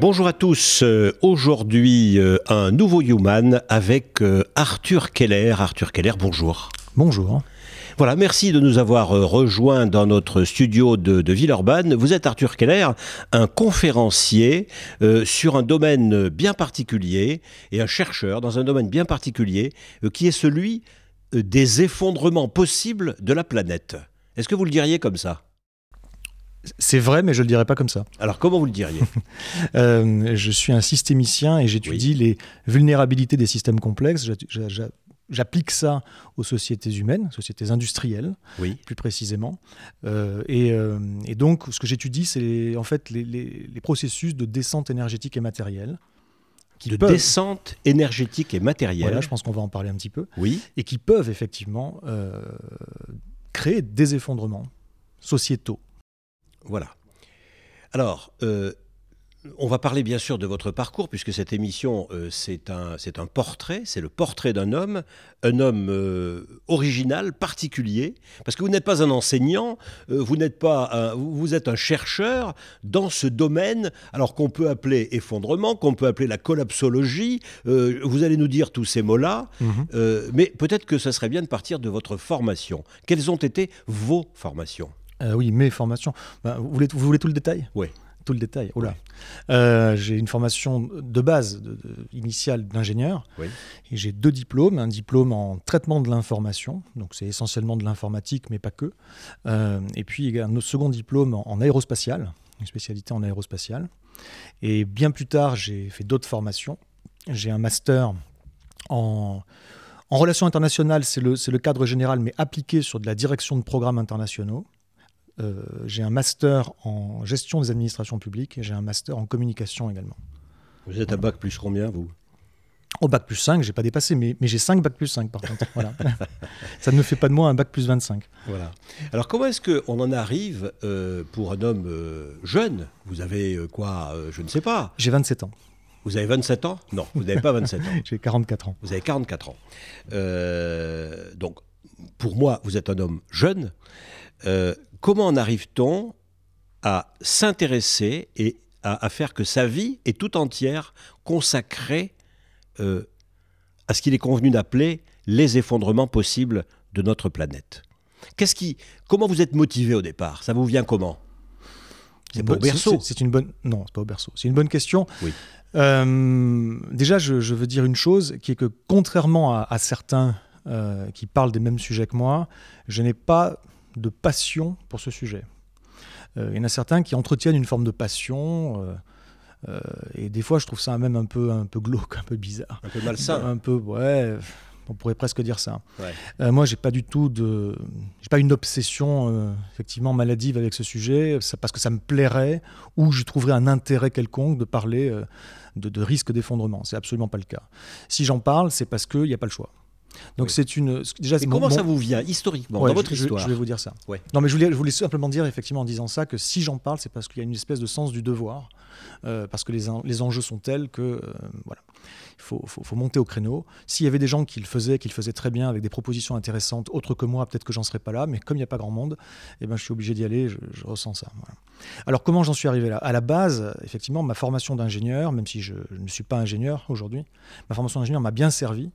Bonjour à tous. Euh, Aujourd'hui, euh, un nouveau Human avec euh, Arthur Keller. Arthur Keller, bonjour. Bonjour. Voilà, merci de nous avoir rejoints dans notre studio de, de Villeurbanne. Vous êtes Arthur Keller, un conférencier euh, sur un domaine bien particulier et un chercheur dans un domaine bien particulier euh, qui est celui euh, des effondrements possibles de la planète. Est-ce que vous le diriez comme ça? C'est vrai, mais je ne le dirais pas comme ça. Alors comment vous le diriez? Euh, je suis un systémicien et j'étudie les vulnérabilités des systèmes complexes. J'a- j'a- j'a- J'applique ça aux sociétés humaines, sociétés industrielles Oui. plus précisément. Euh, et, euh, et donc, ce que j'étudie, c'est en fait les, les- les processus de descente énergétique et matérielle. Qui De peuvent- descente énergétique et matérielle. Voilà, je pense qu'on va en parler un petit peu. Oui. Et qui peuvent effectivement créer des effondrements sociétaux. Voilà. Alors, euh, on va parler bien sûr de votre parcours, puisque cette émission, euh, c'est un, un portrait, c'est le portrait d'un homme, un homme euh, original, particulier, parce que vous n'êtes pas un enseignant, vous n'êtes pas un- vous êtes un chercheur dans ce domaine, alors qu'on peut appeler effondrement, qu'on peut appeler la collapsologie, vous allez nous dire tous ces mots-là, euh, mais peut-être que ce serait bien de partir de votre formation. Quelles ont été vos formations? Euh, oui, mes formations. Ben, vous, voulez, vous voulez tout le détail? Oui. Tout le détail. Oh là. Euh, j'ai une formation de base, de- de- initiale d'ingénieur. Oui. Et j'ai deux diplômes. Un diplôme en traitement de l'information. Donc, c'est essentiellement de l'informatique, mais pas que. Euh, et puis, un second diplôme en, en aérospatial, une spécialité en aérospatial. Et bien plus tard, j'ai fait d'autres formations. J'ai un master en. En relations internationales, c'est le, c'est le cadre général, mais appliqué sur de la direction de programmes internationaux. Euh, j'ai un master en gestion des administrations publiques et j'ai un master en communication également. Vous êtes à bac plus combien, vous? Au bac plus 5, j'ai pas dépassé, mais, mais j'ai 5 bac plus 5 par contre. Voilà. Ça ne fait pas de moi un bac plus 25. Voilà. Alors comment est-ce qu'on en arrive euh, pour un homme euh, jeune? Vous avez euh, quoi Je ne sais pas. J'ai 27 ans. Vous avez 27 ans? Non, vous n'avez pas 27 ans. J'ai 44 ans. Vous avez 44 ans. Donc, pour moi, vous êtes un homme jeune. Comment en arrive-t-on à s'intéresser et à, à faire que sa vie est tout entière consacrée euh, à ce qu'il est convenu d'appeler les effondrements possibles de notre planète? Qu'est-ce qui, Comment vous êtes motivé au départ? Ça vous vient comment? C'est pas au berceau. C'est c'est une bonne. Non, c'est pas au berceau. C'est une bonne question. Oui. Euh, déjà, je, je veux dire une chose qui est que contrairement à, à certains euh, qui parlent des mêmes sujets que moi, je n'ai pas de passion pour ce sujet. Euh, il y en a certains qui entretiennent une forme de passion. euh, euh, et des fois, je trouve ça même un peu, un peu glauque, un peu bizarre. Un peu malsain. Un peu, ouais, on pourrait presque dire ça. Ouais. Euh, moi, j'ai pas du tout de, j'ai pas une obsession euh, effectivement maladive avec ce sujet, parce que ça me plairait ou j'y trouverais un intérêt quelconque de parler de, de risque d'effondrement. C'est absolument pas le cas. Si j'en parle, c'est parce qu'il n'y a pas le choix. Donc Oui. c'est une, déjà, Mais comment ça vous vient historiquement Ouais, dans votre je, je- histoire je vais vous dire ça. Ouais. Non, mais je voulais, je voulais simplement dire, effectivement, en disant ça, que si j'en parle, c'est parce qu'il y a une espèce de sens du devoir, euh, parce que les, en- les enjeux sont tels que, euh, voilà, il faut, faut- faut monter au créneau. S'il y avait des gens qui le faisaient, qui le faisaient très bien, avec des propositions intéressantes, autres que moi, peut-être que j'en serais pas là, mais comme il n'y a pas grand monde, eh ben, je suis obligé d'y aller, je, je ressens ça. voilà. Alors, comment j'en suis arrivé là? À la base, effectivement, ma formation d'ingénieur, même si je, je ne suis pas ingénieur aujourd'hui, ma formation d'ingénieur m'a bien servi.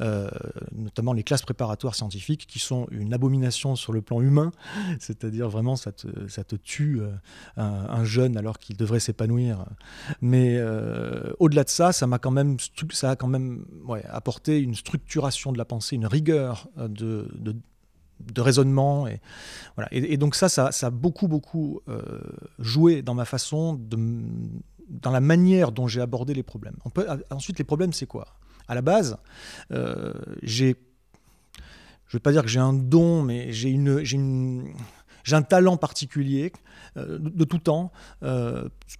Euh, notamment les classes préparatoires scientifiques qui sont une abomination sur le plan humain, c'est-à-dire vraiment ça te, ça te tue euh, un, un jeune alors qu'il devrait s'épanouir. Mais euh, au-delà de ça, ça quand même, ça a quand même apporté une structuration de la pensée, une rigueur de, de, raisonnement. Et, voilà. et, donc ça, ça, ça a beaucoup, beaucoup joué dans ma façon de dans la manière dont j'ai abordé les problèmes. Ensuite, les problèmes, c'est quoi? À la base, euh, j'ai, je ne veux pas dire que j'ai un don, mais j'ai une, j'ai une, j'ai un talent particulier de, de, tout temps,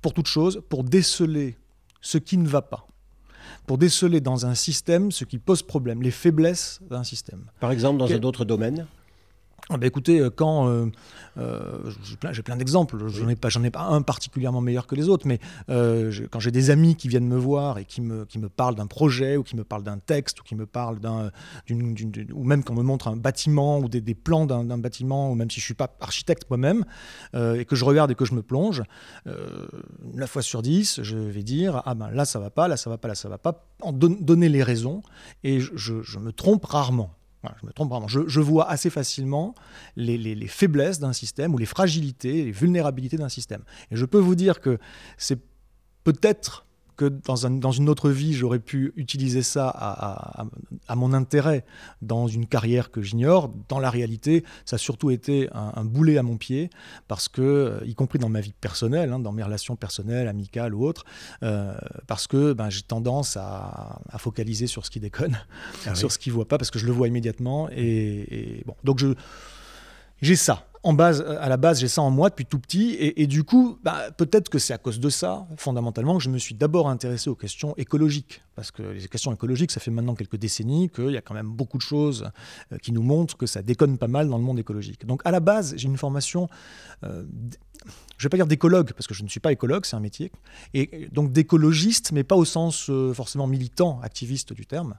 pour toute chose, pour déceler ce qui ne va pas pour déceler dans un système ce qui pose problème, les faiblesses d'un système. Par exemple, dans un autre domaine ah bah écoutez, euh, quand euh, euh, j'ai plein, plein d'exemples, j'en ai pas, j'en ai pas un particulièrement meilleur que les autres, mais quand j'ai des amis qui viennent me voir et qui me, qui me parlent d'un projet ou qui me parlent d'un texte ou qui me parlent d'un, ou même qu'on me montre un bâtiment ou des, des plans d'un, bâtiment ou même si je suis pas architecte moi-même et que je regarde et que je me plonge, 9 fois sur 10, je vais dire ah ben là ça va pas, là ça va pas, là ça va pas, en donner les raisons et je, je me trompe rarement je me trompe vraiment. Je, vois assez facilement les, faiblesses d'un système ou les fragilités, les vulnérabilités d'un système. Et je peux vous dire que c'est peut-être que dans, dans, une autre vie, j'aurais pu utiliser ça à, mon intérêt dans une carrière que j'ignore. Dans la réalité, ça a surtout été un, boulet à mon pied, parce que, euh, y compris dans ma vie personnelle, hein, dans mes relations personnelles, amicales ou autres, euh, parce que ben, j'ai tendance à, focaliser sur ce qui déconne, ah sur ce qui ne voit pas, parce que je le vois immédiatement. Et, et bon, donc je j'ai ça en base, à la base, j'ai ça en moi depuis tout petit. Et, du coup, bah, peut-être que c'est à cause de ça, fondamentalement, que je me suis d'abord intéressé aux questions écologiques. Parce que les questions écologiques, ça fait maintenant quelques décennies qu'il y a quand même beaucoup de choses euh, qui nous montrent que ça déconne pas mal dans le monde écologique. Donc à la base, j'ai une formation euh, je ne vais pas dire d'écologue, parce que je ne suis pas écologue, c'est un métier, et donc d'écologiste, mais pas au sens euh, forcément militant, activiste du terme,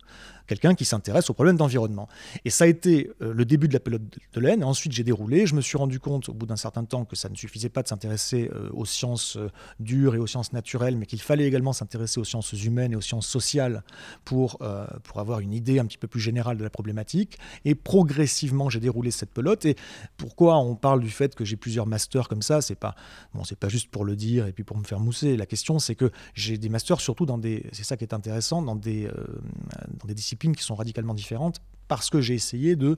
quelqu'un qui s'intéresse aux problèmes d'environnement. Et ça a été euh, le début de la pelote de laine, ensuite j'ai déroulé, je me suis rendu compte au bout d'un certain temps que ça ne suffisait pas de s'intéresser euh, aux sciences dures et aux sciences naturelles, mais qu'il fallait également s'intéresser aux sciences humaines et aux sciences sociales pour, pour avoir une idée un petit peu plus générale de la problématique, et progressivement j'ai déroulé cette pelote, et pourquoi on parle du fait que j'ai plusieurs masters comme ça, pas Bon, c'est pas juste pour le dire et puis pour me faire mousser. La question, c'est que j'ai des masters surtout dans des, c'est ça qui est intéressant, dans des, euh, dans des disciplines qui sont radicalement différentes, parce que j'ai essayé de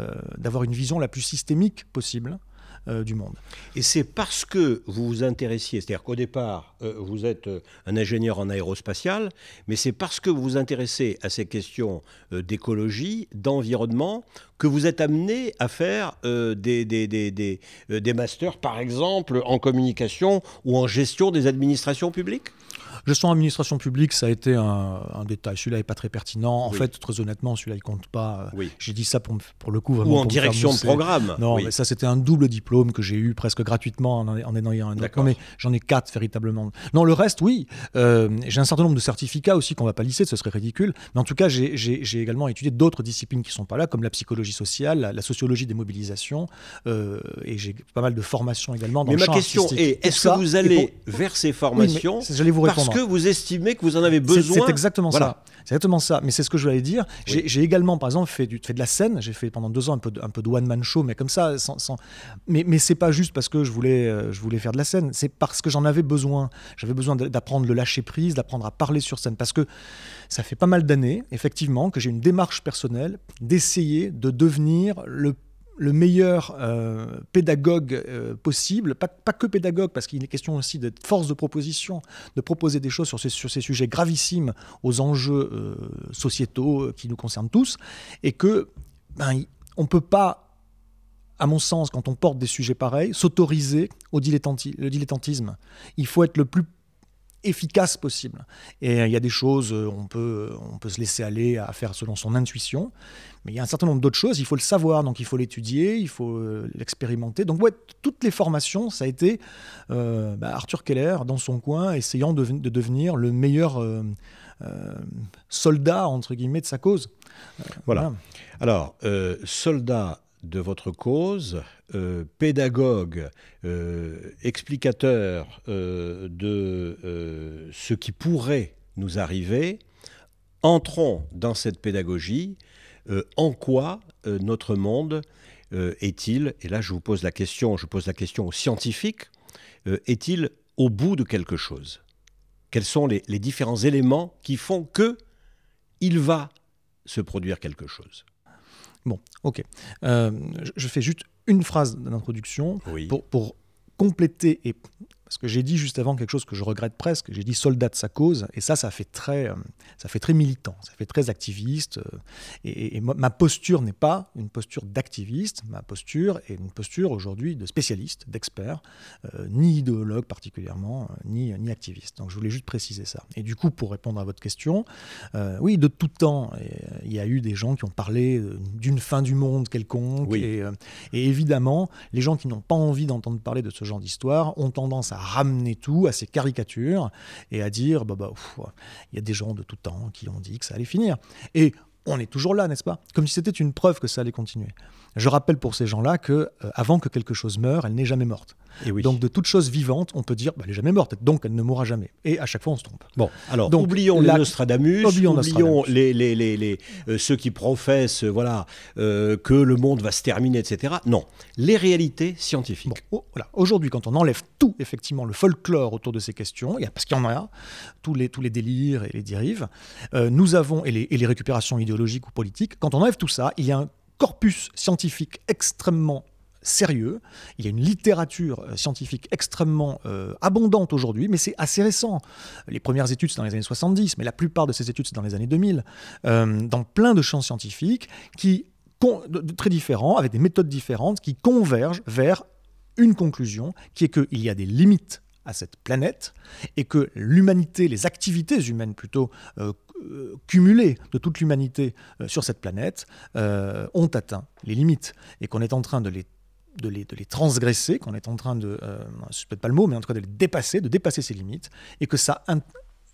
euh, d'avoir une vision la plus systémique possible euh, du monde. Et c'est parce que vous vous intéressiez, c'est-à-dire qu'au départ, vous êtes un ingénieur en aérospatial, mais c'est parce que vous vous intéressez à ces questions d'écologie, d'environnement, que vous êtes amené à faire des, des, des, des, des masters, par exemple, en communication ou en gestion des administrations publiques? Gestion administration publique, ça a été un, détail. Celui-là n'est pas très pertinent. En fait, très honnêtement, celui-là, il compte pas. Oui. J'ai dit ça pour, pour le coup. Vraiment Ou en direction de programme. Non, mais ça, c'était un double diplôme que j'ai eu presque gratuitement en, en ayant un autre. mais j'en ai quatre véritablement. Non, le reste, oui. Euh, j'ai un certain nombre de certificats aussi qu'on ne va pas lister, ce serait ridicule. Mais en tout cas, j'ai également étudié d'autres disciplines qui ne sont pas là, comme la psychologie sociale, la, sociologie des mobilisations. Euh, et j'ai pas mal de formations également dans mais le ma question est est-ce que vous allez vers ces formations J'allais vous répondre vous estimez que vous en avez besoin. C'est exactement ça. C'est exactement ça. Mais c'est ce que je voulais dire. J'ai également, par exemple, fait, du, fait de la scène. J'ai fait pendant deux ans un peu de, un peu de one-man show, mais comme ça, sans, mais, mais c'est pas juste parce que je voulais, euh, je voulais faire de la scène. C'est parce que j'en avais besoin. J'avais besoin d'apprendre le lâcher prise, d'apprendre à parler sur scène. Parce que ça fait pas mal d'années, effectivement, que j'ai une démarche personnelle d'essayer de devenir le le meilleur euh, pédagogue euh, possible, pas, que pédagogue, parce qu'il est question aussi d'être force de proposition, de proposer des choses sur ces, sur ces sujets gravissimes aux enjeux euh, sociétaux qui nous concernent tous, et que ben, on ne peut pas, à mon sens, quand on porte des sujets pareils, s'autoriser au le dilettantisme. Il faut être le plus efficace possible. Et il y a des choses, on peut, on peut se laisser aller à faire selon son intuition, mais il y a un certain nombre d'autres choses, il faut le savoir, donc il faut l'étudier, il faut euh, l'expérimenter. Donc ouais, toutes les formations, ça a été euh, bah, Arthur Keller dans son coin, essayant de, devenir le meilleur euh, soldat, entre guillemets, de sa cause. voilà. Alors, soldat de votre cause, pédagogue, explicateur de ce qui pourrait nous arriver, entrons dans cette pédagogie euh, en quoi euh, notre monde euh, est-il, et là je vous pose la question, je pose la question aux scientifiques, est-il au bout de quelque chose? Quels sont les, différents éléments qui font que il va se produire quelque chose? Bon, ok. je fais juste une phrase d'introduction pour, pour compléter et Parce que j'ai dit juste avant quelque chose que je regrette presque. J'ai dit soldat de sa cause, et ça, ça fait très, euh, ça fait très militant, ça fait très activiste. Euh, et, ma posture n'est pas une posture d'activiste, ma posture est une posture aujourd'hui de spécialiste, d'expert, euh, ni idéologue particulièrement, ni, ni activiste. Donc je voulais juste préciser ça. Et du coup, pour répondre à votre question, oui, de tout temps, il y a eu des gens qui ont parlé d'une fin du monde quelconque, et, et évidemment, les gens qui n'ont pas envie d'entendre parler de ce genre d'histoire ont tendance à ramener tout à ces caricatures et à dire bah, bah, il y a des gens de tout temps qui ont dit que ça allait finir. On est toujours là, n'est-ce pas? Comme si c'était une preuve que ça allait continuer. Je rappelle pour ces gens-là que euh, avant que quelque chose meure, elle n'est jamais morte. Et oui. Donc de toute chose vivante, on peut dire bah, elle n'est jamais morte, donc elle ne mourra jamais. Et à chaque fois, on se trompe. Bon, alors donc, oublions les Nostradamus, oublions, Les, les, les, euh, ceux qui professent euh, voilà, que le monde va se terminer, etc. Non, les réalités scientifiques. Bon, oh, voilà. Aujourd'hui, quand on enlève tout, effectivement, le folklore autour de ces questions, parce qu'il y en a, tous les, tous les délires et les dérives, nous avons, et les, et les récupérations idéologiques ou politiques, quand on enlève tout ça, il y a un corpus scientifique extrêmement sérieux. Il y a une littérature euh, scientifique extrêmement euh, abondante aujourd'hui, mais c'est assez récent. Les premières études, c'est dans les années 70, mais la plupart de ces études, c'est dans les années 2000, euh, dans plein de champs scientifiques qui, très différents, avec des méthodes différentes, qui convergent vers une conclusion, qui est qu'il y a des limites à cette planète et que l'humanité, les activités humaines plutôt, cumulées de toute l'humanité euh, sur cette planète euh, ont atteint les limites et qu'on est en train de les de les, de les, transgresser, qu'on est en train de, euh, peut-être pas le mot, mais en tout cas de les dépasser, de dépasser ces limites, et que ça,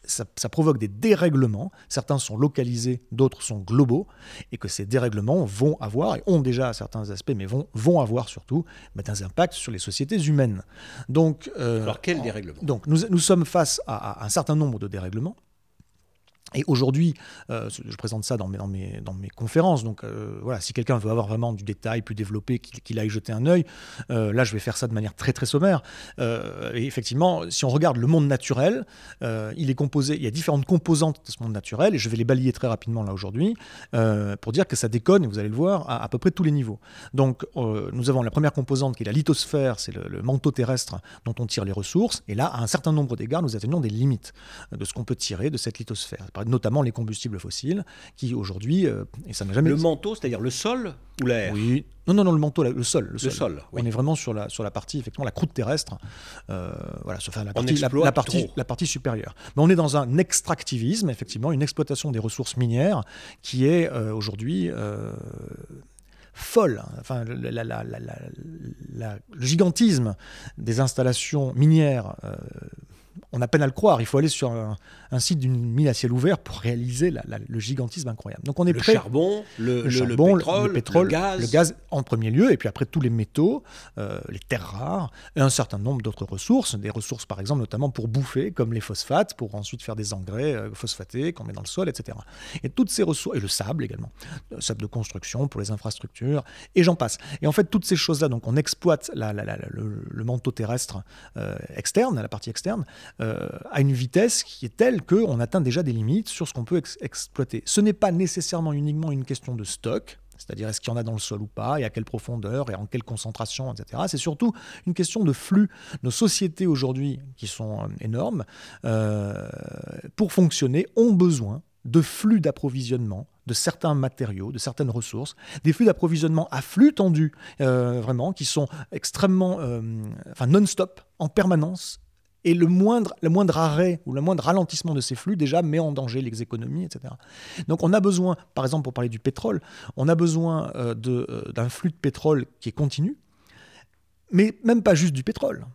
ça, ça, provoque des dérèglements. Certains sont localisés, d'autres sont globaux, et que ces dérèglements vont avoir, et ont déjà certains aspects, mais vont, vont avoir surtout bah, des impacts sur les sociétés humaines. Donc, Alors, quel dérèglement Donc, nous, nous sommes face à, à, un certain nombre de dérèglements. Et aujourd'hui, euh, je présente ça dans mes, dans mes, dans mes conférences, donc euh, voilà, si quelqu'un veut avoir vraiment du détail plus développé, qu'il aille jeter un œil, euh, là je vais faire ça de manière très très sommaire. et effectivement, si on regarde le monde naturel, il est composé, il y a différentes composantes de ce monde naturel, et je vais les balayer très rapidement là aujourd'hui, pour dire que ça déconne, vous allez le voir, à, à peu près tous les niveaux. Donc nous avons la première composante qui est la lithosphère, c'est le, le, manteau terrestre dont on tire les ressources, et là, à un certain nombre d'égards, nous atteignons des limites de ce qu'on peut tirer de cette lithosphère. Par notamment les combustibles fossiles, qui aujourd'hui, euh, et ça n'a jamais... Le manteau, c'est-à-dire le sol ou l'air Oui, non, non, non, le manteau, le sol. Le, sol, On est vraiment sur la, sur la partie, effectivement, la croûte terrestre, euh, voilà, enfin, la partie, la, partie, la partie supérieure. Mais on est dans un extractivisme, effectivement, une exploitation des ressources minières qui est euh, aujourd'hui folle. Enfin, la, le gigantisme des installations minières on a peine à le croire. Il faut aller sur un, site d'une mine à ciel ouvert pour réaliser le gigantisme incroyable. Donc on est le charbon, le, charbon, le, pétrole, le, gaz. en premier lieu, et puis après tous les métaux, euh, les terres rares, et un certain nombre d'autres ressources, des ressources par exemple notamment pour bouffer, comme les phosphates, pour ensuite faire des engrais euh, phosphatés qu'on met dans le sol, etc. Et toutes ces ressources, et le sable également, le sable de construction pour les infrastructures, et j'en passe. Et en fait toutes ces choses-là, donc on exploite le, manteau terrestre euh, externe, la partie externe, euh, à une vitesse qui est telle qu'on atteint déjà des limites sur ce qu'on peut exploiter. Ce n'est pas nécessairement uniquement une question de stock, c'est-à-dire est-ce qu'il y en a dans le sol ou pas, et à quelle profondeur, et en quelle concentration, etc. C'est surtout une question de flux. Nos sociétés aujourd'hui, qui sont euh, énormes, euh, pour fonctionner, ont besoin de flux d'approvisionnement de certains matériaux, de certaines ressources, des flux d'approvisionnement à flux tendu, vraiment, qui sont extrêmement, enfin non-stop, en permanence, et le moindre, le moindre arrêt ou le moindre ralentissement de ces flux déjà met en danger les économies, etc. Donc on a besoin, par exemple pour parler du pétrole, on a besoin euh, euh, d'un flux de pétrole qui est continu, mais même pas juste du pétrole.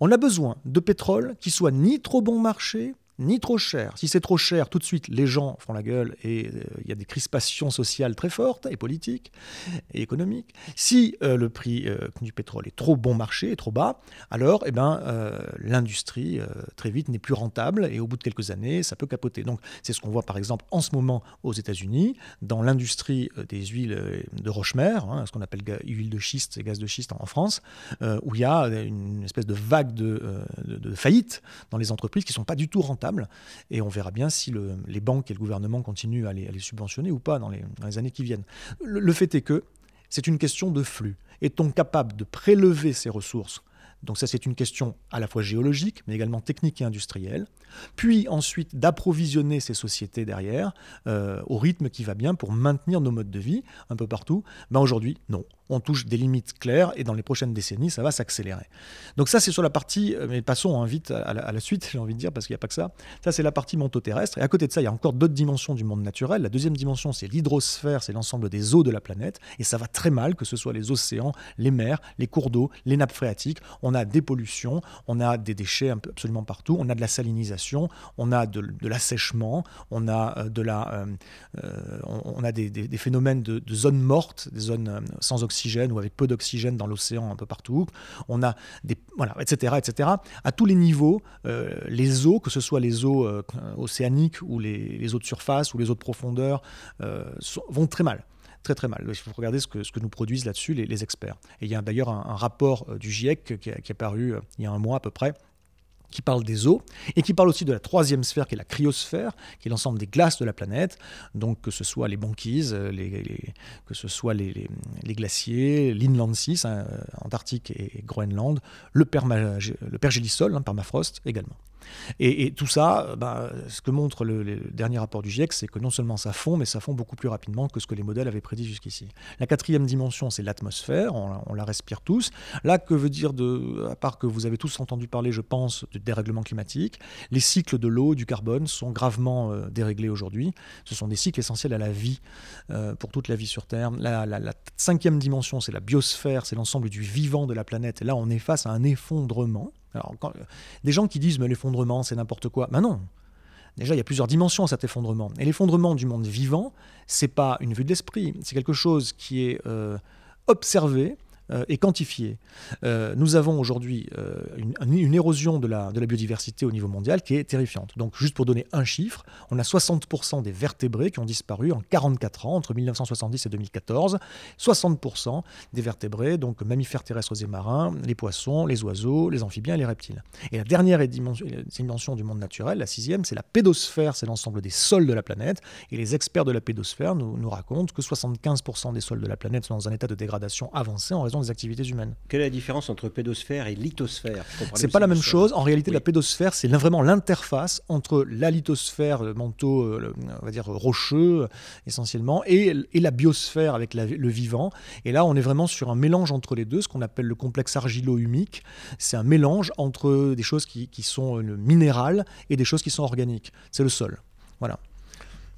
On a besoin de pétrole qui soit ni trop bon marché, ni trop cher. Si c'est trop cher, tout de suite, les gens font la gueule et euh, il y a des crispations sociales très fortes et politiques et économiques. Si euh, le prix euh, du pétrole est trop bon marché, est trop bas, alors eh ben, l'industrie, très vite, n'est plus rentable et au bout de quelques années, ça peut capoter. Donc, c'est ce qu'on voit par exemple en ce moment aux États-Unis, dans l'industrie des huiles de roche-mer, hein, ce qu'on appelle huile de schiste et gaz de schiste en France, où il y a une espèce de vague de, de, de faillites dans les entreprises qui ne sont pas du tout rentables et on verra bien si les banques et le gouvernement continuent à les, subventionner ou pas dans les, années qui viennent. Le, fait est que c'est une question de flux. Est-on capable de prélever ces ressources? Donc ça, c'est une question à la fois géologique, mais également technique et industrielle. Puis ensuite, d'approvisionner ces sociétés derrière euh, au rythme qui va bien pour maintenir nos modes de vie un peu partout. Ben Aujourd'hui, non on touche des limites claires et dans les prochaines décennies, ça va s'accélérer. Donc ça, c'est sur la partie, euh, mais passons hein, vite à la, suite, j'ai envie de dire, parce qu'il n'y a pas que ça. Ça, c'est la partie manteau-terrestre. Et à côté de ça, il y a encore d'autres dimensions du monde naturel. La deuxième dimension, c'est l'hydrosphère, c'est l'ensemble des eaux de la planète. Et ça va très mal, que ce soit les océans, les mers, les cours d'eau, les nappes phréatiques. On a des pollutions, on a des déchets absolument partout, on a de la salinisation, on a de, l'assèchement, on a, euh, de la, euh, on, a des, phénomènes de, de, zones mortes, des zones sans oxygène ou avec peu d'oxygène dans l'océan un peu partout. On a des voilà, etc., etc. À tous les niveaux, euh, les eaux, que ce soit les eaux euh, océaniques ou les, eaux de surface ou les eaux de profondeur, euh, vont très mal très très mal. Il faut regarder ce que, nous produisent là-dessus les, experts. Et il y a d'ailleurs un, rapport du GIEC qui est paru il y a un mois à peu près, qui parle des eaux, et qui parle aussi de la troisième sphère, qui est la cryosphère, qui est l'ensemble des glaces de la planète, donc que ce soit les banquises, les, que ce soit les, glaciers, l'inland sea, hein, Antarctique et Groenland, le, le pergélisol, hein, permafrost également. Et, tout ça, euh, bah, ce que montre le, dernier rapport du GIEC, c'est que non seulement ça fond, mais ça fond beaucoup plus rapidement que ce que les modèles avaient prédit jusqu'ici. La quatrième dimension, c'est l'atmosphère, on, la respire tous. Là, que veut dire, à part que vous avez tous entendu parler, je pense, de dérèglement climatique, les cycles de l'eau, du carbone sont gravement euh, déréglés aujourd'hui. Ce sont des cycles essentiels à la vie, euh, pour toute la vie sur Terre. La, la cinquième dimension, c'est la biosphère, c'est l'ensemble du vivant de la planète. Et là, on est face à un effondrement. Alors, des gens qui disent mais l'effondrement c'est n'importe quoi, ben non. Déjà, il y a plusieurs dimensions à cet effondrement. Et l'effondrement du monde vivant, c'est pas une vue de l'esprit, c'est quelque chose qui est euh, observé, euh, et quantifié. Euh, nous avons aujourd'hui euh, une, érosion de la, de la biodiversité au niveau mondial qui est terrifiante. Donc juste pour donner un chiffre, on a 60% des vertébrés qui ont disparu en 44 ans, entre 1970 et 2014. 60% des vertébrés, donc mammifères terrestres et marins, les poissons, les oiseaux, les amphibiens et les reptiles. Et la dernière dimension, du monde naturel, la sixième, c'est la pédosphère, c'est l'ensemble des sols de la planète. Et les experts de la pédosphère nous, nous racontent que 75% des sols de la planète sont dans un état de dégradation avancé en raison des activités humaines. Quelle est la différence entre pédosphère et lithosphère C'est pas la même chose. En réalité, la pédosphère, c'est vraiment l'interface entre la lithosphère, le manteau, euh, on va dire rocheux essentiellement, et, la biosphère avec le vivant. Et là, on est vraiment sur un mélange entre les deux, ce qu'on appelle le complexe argilo-humique. C'est un mélange entre des choses qui, qui sont euh, minérales et des choses qui sont organiques. C'est le sol. Voilà.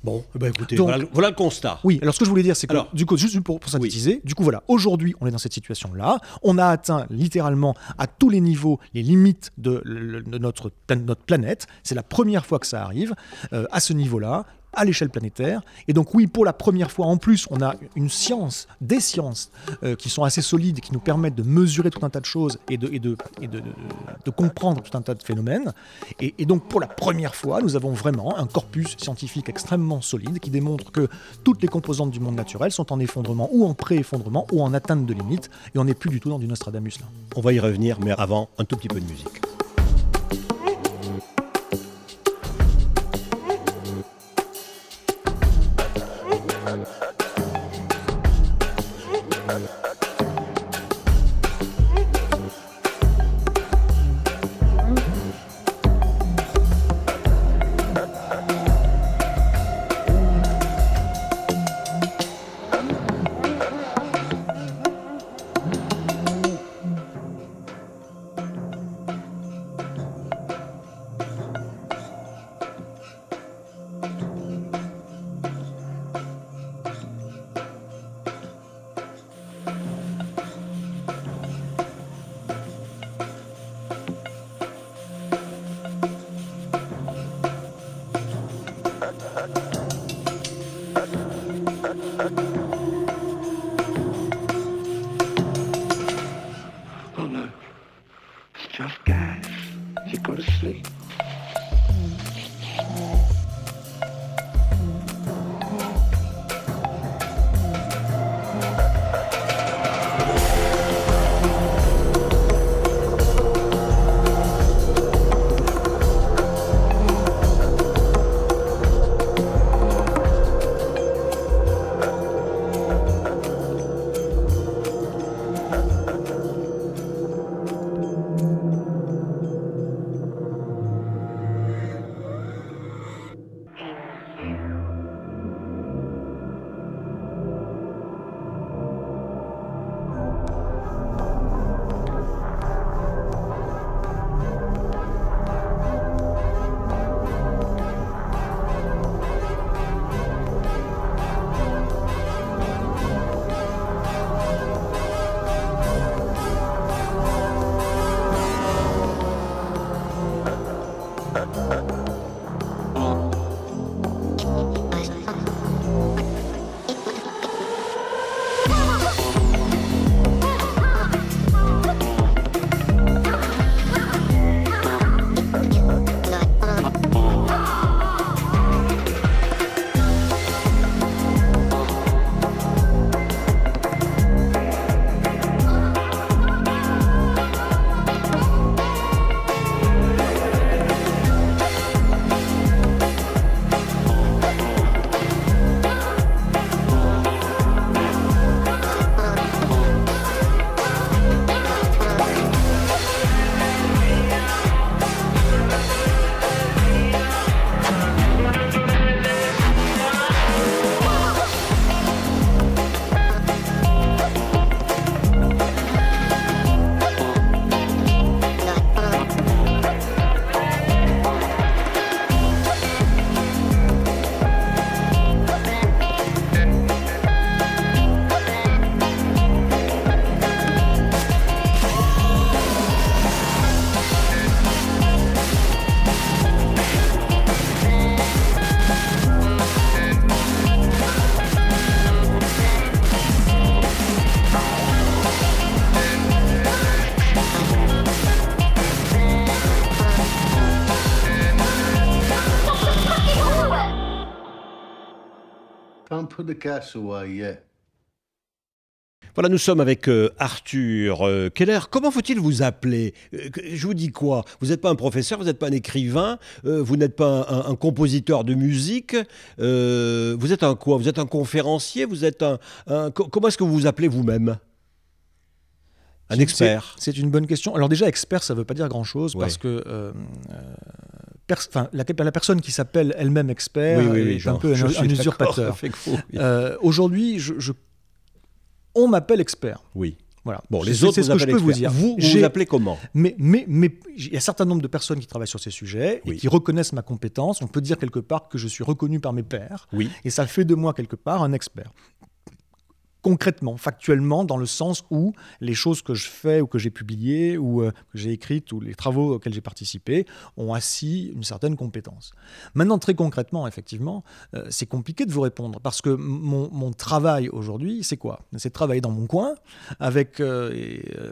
Bon, eh ben écoutez, voilà, le constat. Oui, alors ce que je voulais dire, c'est que, du coup, juste pour, synthétiser, du coup, voilà, aujourd'hui, on est dans cette situation-là. On a atteint littéralement à tous les niveaux les limites de, notre, notre planète. C'est la première fois que ça arrive euh, à ce niveau-là à l'échelle planétaire. Et donc oui, pour la première fois en plus, on a une science, des sciences euh, qui sont assez solides, qui nous permettent de mesurer tout un tas de choses et de, et de, et de, de, comprendre tout un tas de phénomènes. Et, et, donc pour la première fois, nous avons vraiment un corpus scientifique extrêmement solide qui démontre que toutes les composantes du monde naturel sont en effondrement ou en pré-effondrement ou en atteinte de limites. Et on n'est plus du tout dans du Nostradamus là. On va y revenir, mais avant, un tout petit peu de musique. Yeah. Voilà, nous sommes avec euh, Arthur euh, Keller. Comment faut-il vous appeler? Euh, Je vous dis quoi? Vous n'êtes pas un professeur, vous n'êtes pas un écrivain, euh, vous n'êtes pas un, un compositeur de musique. euh, vous êtes un quoi? Vous êtes un conférencier Vous êtes un, un- co- comment est-ce que vous vous appelez vous-même? Un expert. C'est c'est une bonne question. Alors déjà, expert, ça ne veut pas dire grand-chose Ouais. parce que euh, euh, pers- enfin, la, la personne qui s'appelle elle-même expert est j'en- un peu un, un usurpateur. vous, oui. Euh, Aujourd'hui, je, je- on m'appelle expert. Oui. Voilà. Bon, les autres, c'est ce vous que je peux vous experts. dire. Vous, vous vous appelez comment? Mais, mais, mais il y a un certain nombre de personnes qui travaillent sur ces sujets Oui. et qui reconnaissent ma compétence. On peut dire quelque part que je suis reconnu par mes pairs Oui. et ça fait de moi quelque part un expert. Concrètement, factuellement, dans le sens où les choses que je fais ou que j'ai publiées ou euh, que j'ai écrites ou les travaux auxquels j'ai participé ont assis une certaine compétence. Maintenant, très concrètement, effectivement, euh, c'est compliqué de vous répondre parce que mon, travail aujourd'hui, c'est quoi? C'est de travailler dans mon coin avec euh,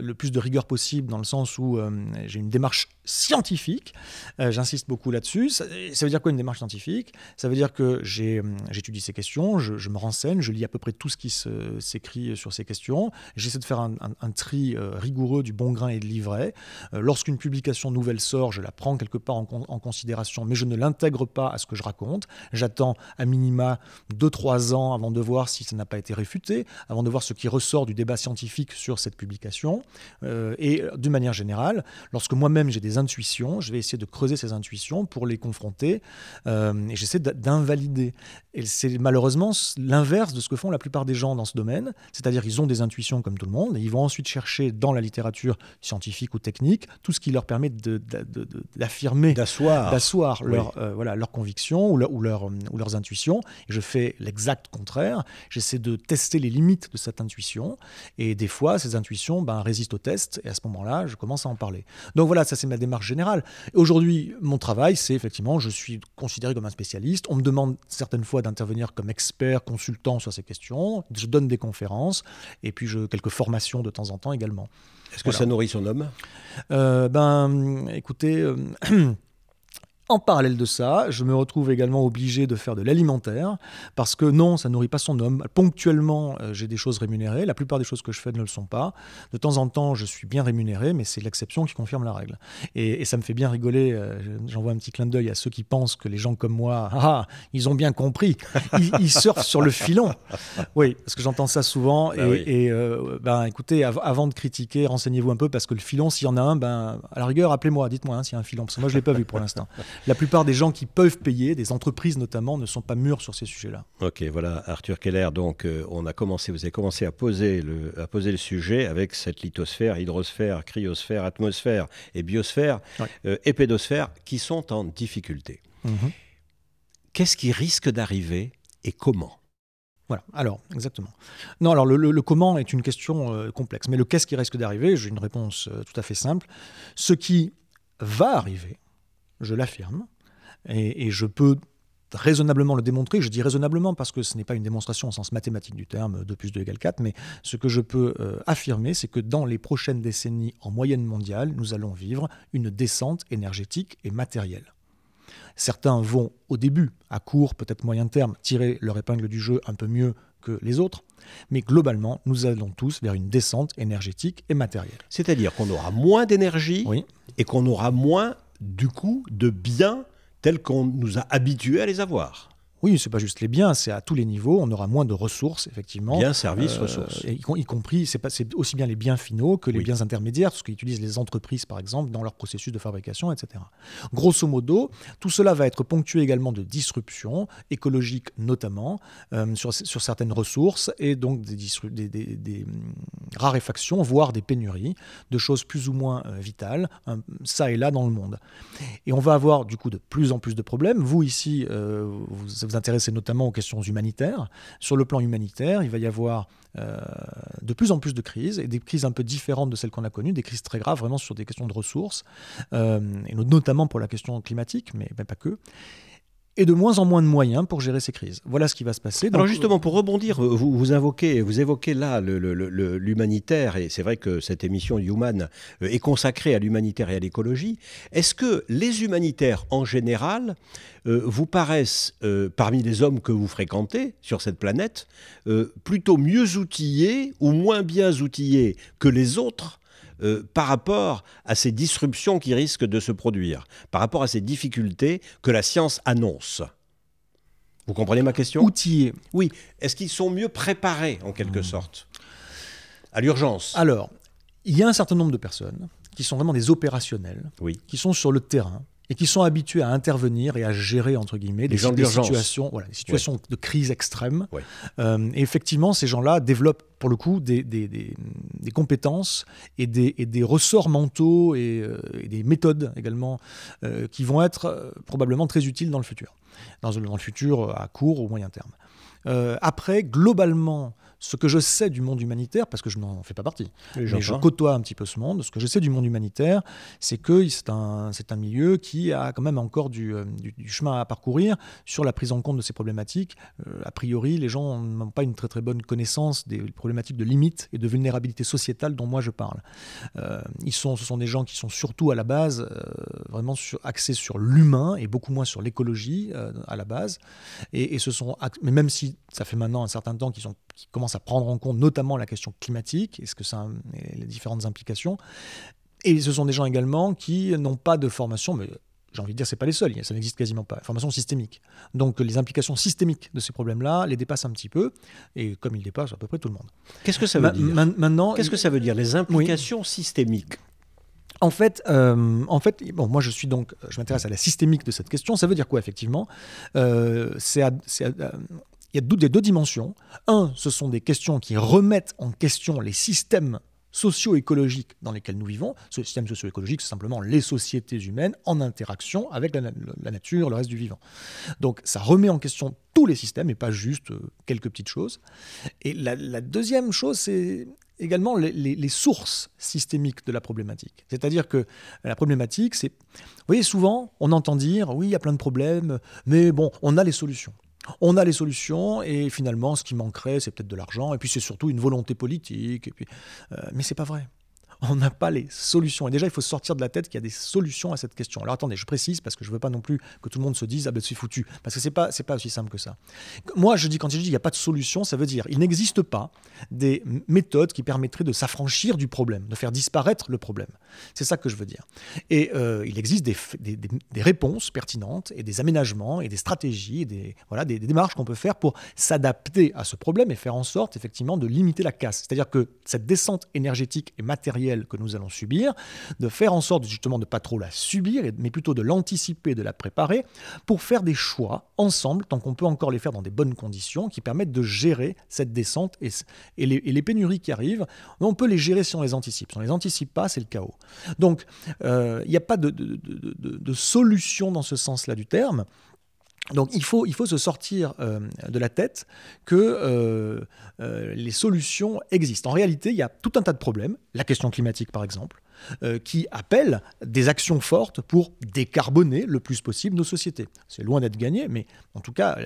le plus de rigueur possible dans le sens où j'ai une démarche scientifique. Euh, J'insiste beaucoup là-dessus. Ça, veut dire quoi une démarche scientifique? Ça veut dire que hum, j'étudie ces questions, je, me renseigne, je lis à peu près tout ce qui s'écrit sur ces questions. J'essaie de faire un, tri euh, rigoureux du bon grain et de l'ivraie. Euh, Lorsqu'une publication nouvelle sort, je la prends quelque part en, con- en considération, mais je ne l'intègre pas à ce que je raconte. J'attends à minima 2-3 ans avant de voir si ça n'a pas été réfuté, avant de voir ce qui ressort du débat scientifique sur cette publication. Euh, et euh, d'une manière générale, lorsque moi-même j'ai des intuitions, je vais essayer de creuser ces intuitions pour les confronter euh, et j'essaie d'invalider. Et c'est malheureusement l'inverse de ce que font la plupart des gens dans ce domaine, c'est-à-dire ils ont des intuitions comme tout le monde et ils vont ensuite chercher dans la littérature scientifique ou technique tout ce qui leur permet d'affirmer D'asseoir. d'asseoir oui. leur, euh, voilà, leurs convictions ou, leur- ou, leur, ou leurs intuitions. Et je fais l'exact contraire. J'essaie de tester les limites de cette intuition. Et des fois, ces intuitions ben, résistent au test. Et à ce moment-là, je commence à en parler. Donc voilà, ça c'est ma démarche générale. Aujourd'hui, mon travail, c'est effectivement, je suis considéré comme un spécialiste. On me demande certaines fois d'intervenir comme expert, consultant sur ces questions. Je donne des conférences. Et puis je, quelques formations de temps en temps également. Est-ce que Voilà. ça nourrit son homme? Euh, ben, écoutez, euh, en parallèle de ça, je me retrouve également obligé de faire de l'alimentaire parce que non, ça nourrit pas son homme. Ponctuellement, euh, j'ai des choses rémunérées. La plupart des choses que je fais ne le sont pas. De temps en temps, je suis bien rémunéré, mais c'est l'exception qui confirme la règle. Et, et ça me fait bien rigoler. euh, J'envoie un petit clin d'œil à ceux qui pensent que les gens comme moi, ah, ils ont bien compris. Ils, ils surfent sur le filon. Oui, parce que j'entends ça souvent. Bah et oui. et, euh, ben, écoutez, av- avant de critiquer, renseignez-vous un peu parce que le filon, s'il y en a un, ben, à la rigueur, appelez-moi, dites-moi hein, s'il y a un filon, parce que moi, je ne l'ai pas vu pour l'instant. La plupart des gens qui peuvent payer, des entreprises notamment, ne sont pas mûrs sur ces sujets-là. Ok, voilà, Arthur Keller. Donc, euh, on a commencé, vous avez commencé à poser le, à poser le sujet avec cette lithosphère, hydrosphère, cryosphère, atmosphère et biosphère euh, et pédosphère qui sont en difficulté. Qu'est-ce qui risque d'arriver et comment? Voilà, alors, exactement. Non, alors le, le- le comment est une question euh, complexe, mais le qu'est-ce qui risque d'arriver, j'ai une réponse euh, tout à fait simple. Ce qui va arriver, je l'affirme, et, et je peux raisonnablement le démontrer, je dis raisonnablement parce que ce n'est pas une démonstration au sens mathématique du terme, 2 plus 2 égale 4, mais ce que je peux euh, affirmer, c'est que dans les prochaines décennies en moyenne mondiale, nous allons vivre une descente énergétique et matérielle. Certains vont au début, à court, peut-être moyen terme, tirer leur épingle du jeu un peu mieux que les autres, mais globalement, nous allons tous vers une descente énergétique et matérielle. C'est-à-dire qu'on aura moins d'énergie Oui, et qu'on aura moins, du coup, de biens tels qu'on nous a habitués à les avoir. Oui, c'est pas juste les biens, c'est à tous les niveaux. On aura moins de ressources, effectivement. Biens, services, Euh, ressources. et y, com- y compris, c'est pas- c'est aussi bien les biens finaux que les Oui. biens intermédiaires, ce qu'utilisent les entreprises, par exemple, dans leur processus de fabrication, etc. Grosso modo, tout cela va être ponctué également de disruptions écologiques, notamment, euh, sur, sur certaines ressources, et donc des, disru- des- des- des, hum, raréfactions, voire des pénuries, de choses plus ou moins euh, vitales, hein, ça et là dans le monde. Et on va avoir du coup de plus en plus de problèmes. Vous ici, euh, vous vous intéressez notamment aux questions humanitaires. Sur le plan humanitaire, il va y avoir euh, de plus en plus de crises, et des crises un peu différentes de celles qu'on a connues, des crises très graves vraiment sur des questions de ressources, euh, et no- notamment pour la question climatique, mais pas que. Et de moins en moins de moyens pour gérer ces crises. Voilà ce qui va se passer. Alors justement, pour rebondir, vous, vous, invoquez, vous évoquez là l'humanitaire, et c'est vrai que cette émission Human euh, est consacrée à l'humanitaire et à l'écologie. Est-ce que les humanitaires en général euh, vous paraissent, euh, parmi les hommes que vous fréquentez sur cette planète, plutôt mieux outillés ou moins bien outillés que les autres euh, par rapport à ces disruptions qui risquent de se produire, par rapport à ces difficultés que la science annonce. Vous comprenez ma question? Outillés. Oui. Est-ce qu'ils sont mieux préparés, en quelque hmm. sorte, à l'urgence? Alors, il y a un certain nombre de personnes qui sont vraiment des opérationnels, qui sont sur le terrain, et qui sont habitués à intervenir et à gérer entre guillemets des, situations, voilà, des situations de crise extrême. Euh, et effectivement, ces gens-là développent pour le coup des, des, compétences et des, et des ressorts mentaux et, euh, des méthodes également euh, qui vont être probablement très utiles dans le futur, dans, dans, le futur à court ou moyen terme. après, globalement, ce que je sais du monde humanitaire, parce que je n'en fais pas partie, mais je côtoie un petit peu ce monde, ce que je sais du monde humanitaire, c'est que c'est un, un milieu qui a quand même encore du, euh, du, chemin à parcourir sur la prise en compte de ces problématiques. Euh, a priori, les gens n'ont pas une très très bonne connaissance des problématiques de limites et de vulnérabilité sociétale dont moi je parle. Euh, ils sont, ce sont des gens qui sont surtout à la base vraiment sur, axés sur l'humain et beaucoup moins sur l'écologie à la base. Et, et, ce sont, mais même si ça fait maintenant un certain temps qu'ils sont qui commence à prendre en compte notamment la question climatique et ce que ça les différentes implications. Et ce sont des gens également qui n'ont pas de formation, mais j'ai envie de dire, c'est pas les seuls, ça n'existe quasiment pas. Formation systémique. Donc les implications systémiques de ces problèmes-là les dépassent un petit peu, et comme ils dépassent à peu près tout le monde. Qu'est-ce que ça veut dire Maintenant, qu'est-ce que ça veut dire les implications systémiques en fait, euh, en fait, bon, moi je suis donc, je m'intéresse à la systémique de cette question. Ça veut dire quoi effectivement? Euh, C'est il y a des deux dimensions. Un, ce sont des questions qui remettent en question les systèmes socio-écologiques dans lesquels nous vivons. Ce système socio-écologique, c'est simplement les sociétés humaines en interaction avec la, nature, le reste du vivant. Donc ça remet en question tous les systèmes et pas juste euh, quelques petites choses. Et la, deuxième chose, c'est également les, les, sources systémiques de la problématique. C'est-à-dire que la problématique, c'est... Vous voyez, souvent, on entend dire, oui, il y a plein de problèmes, mais bon, on a les solutions. On a les solutions et finalement, ce qui manquerait, c'est peut-être de l'argent et puis c'est surtout une volonté politique. Et puis, euh, mais c'est pas vrai on n'a pas les solutions. Et déjà, il faut sortir de la tête qu'il y a des solutions à cette question. Alors attendez, je précise parce que je ne veux pas non plus que tout le monde se dise ah ben c'est foutu, parce que c'est pas c'est pas aussi simple que ça. Moi, je dis quand je dis il n'y a pas de solution, ça veut dire il n'existe pas des méthodes qui permettraient de s'affranchir du problème, de faire disparaître le problème. C'est ça que je veux dire. Et euh, il existe des, des, réponses pertinentes et des aménagements et des stratégies et des voilà des, démarches qu'on peut faire pour s'adapter à ce problème et faire en sorte effectivement de limiter la casse. C'est-à-dire que cette descente énergétique et matérielle que nous allons subir, de faire en sorte justement de ne pas trop la subir, mais plutôt de l'anticiper, de la préparer, pour faire des choix ensemble, tant qu'on peut encore les faire dans des bonnes conditions, qui permettent de gérer cette descente et, les, pénuries qui arrivent. On peut les gérer si on les anticipe. Si on les anticipe pas, c'est le chaos. Donc, euh, il n'y a pas de solution dans ce sens-là du terme. Donc il faut, se sortir euh, de la tête que euh, euh, les solutions existent. En réalité, il y a tout un tas de problèmes, la question climatique par exemple, euh, qui appellent des actions fortes pour décarboner le plus possible nos sociétés. C'est loin d'être gagné, mais en tout cas,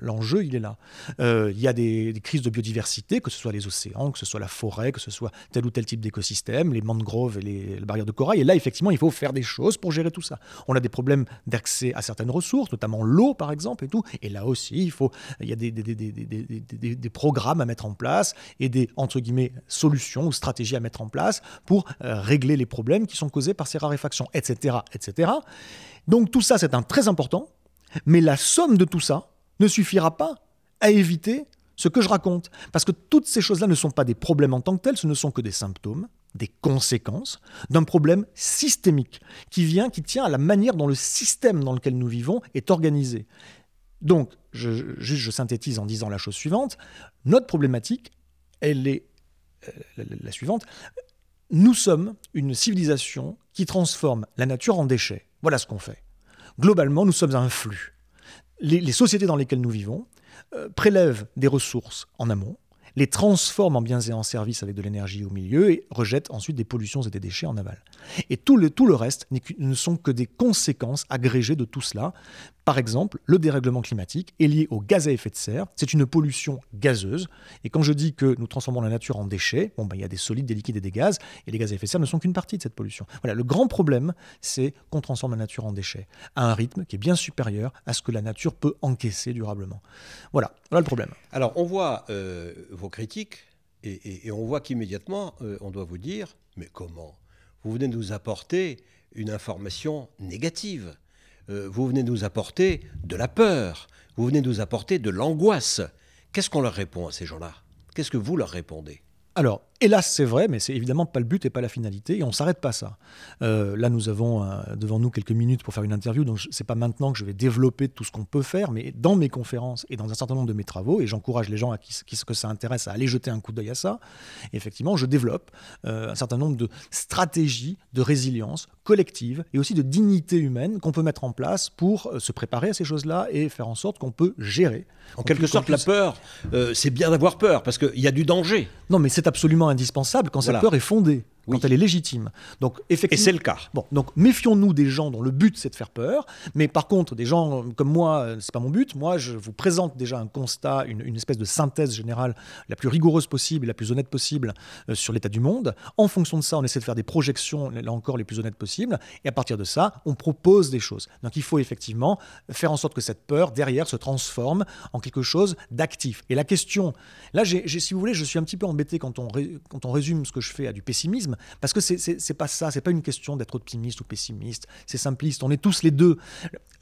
l'enjeu, il est là. Euh, il y a des, crises de biodiversité, que ce soit les océans, que ce soit la forêt, que ce soit tel ou tel type d'écosystème, les mangroves et les, barrières de corail. Et là, effectivement, il faut faire des choses pour gérer tout ça. On a des problèmes d'accès à certaines ressources, notamment l'eau, par exemple, et tout. Et là aussi, il, faut, il y a des programmes à mettre en place et des, entre guillemets, solutions ou stratégies à mettre en place pour euh, régler les problèmes qui sont causés par ces raréfactions, etc. etc. Donc tout ça, c'est un très important, mais la somme de tout ça ne suffira pas à éviter ce que je raconte. Parce que toutes ces choses-là ne sont pas des problèmes en tant que tels, ce ne sont que des symptômes, des conséquences d'un problème systémique qui vient, qui tient à la manière dont le système dans lequel nous vivons est organisé. Donc, je, je synthétise en disant la chose suivante, notre problématique, elle est euh, la suivante, nous sommes une civilisation qui transforme la nature en déchets. Voilà ce qu'on fait. Globalement, nous sommes un flux. Les, sociétés dans lesquelles nous vivons euh, prélèvent des ressources en amont, les transforment en biens et en services avec de l'énergie au milieu et rejettent ensuite des pollutions et des déchets en aval. Et tout le, tout le reste ne sont que des conséquences agrégées de tout cela, Par exemple, le dérèglement climatique est lié aux gaz à effet de serre. C'est une pollution gazeuse. Et quand je dis que nous transformons la nature en déchets, bon, ben, il y a des solides, des liquides et des gaz. Et les gaz à effet de serre ne sont qu'une partie de cette pollution. Voilà, le grand problème, c'est qu'on transforme la nature en déchets à un rythme qui est bien supérieur à ce que la nature peut encaisser durablement. Voilà, voilà le problème. Alors, on voit euh, vos critiques et, on voit qu'immédiatement, euh, on doit vous dire, mais comment? Vous venez de nous apporter une information négative. Euh, vous venez nous apporter de la peur, vous venez nous apporter de l'angoisse. Qu'est-ce qu'on leur répond à ces gens-là? Qu'est-ce que vous leur répondez? Alors, hélas, c'est vrai, mais c'est évidemment pas le but et pas la finalité, et on s'arrête pas ça. Euh, là, nous avons euh, devant nous quelques minutes pour faire une interview, donc c'est pas maintenant que je vais développer tout ce qu'on peut faire, mais dans mes conférences et dans un certain nombre de mes travaux, et j'encourage les gens à qui, qui que ça intéresse à aller jeter un coup d'œil à ça. effectivement, je développe euh, un certain nombre de stratégies de résilience collective et aussi de dignité humaine qu'on peut mettre en place pour se préparer à ces choses-là et faire en sorte qu'on peut gérer. En quelque sorte, la peur, c'est bien d'avoir peur parce qu'il y a du danger. Non, mais c'est absolument indispensable quand cette peur est fondée quand elle est légitime. Donc, effectivement, Et c'est le cas. Bon, donc méfions-nous des gens dont le but c'est de faire peur, mais par contre, des gens comme moi, euh, c'est pas mon but. Moi, je vous présente déjà un constat, une, espèce de synthèse générale la plus rigoureuse possible, la plus honnête possible euh, sur l'état du monde. En fonction de ça, on essaie de faire des projections, là encore, les plus honnêtes possibles. Et à partir de ça, on propose des choses. Donc, il faut effectivement faire en sorte que cette peur, derrière, se transforme en quelque chose d'actif. Et la question, là, si vous voulez, je suis un petit peu embêté quand on, quand on résume ce que je fais à du pessimisme parce que c'est pas ça, c'est pas une question d'être optimiste ou pessimiste, c'est simpliste, on est tous les deux.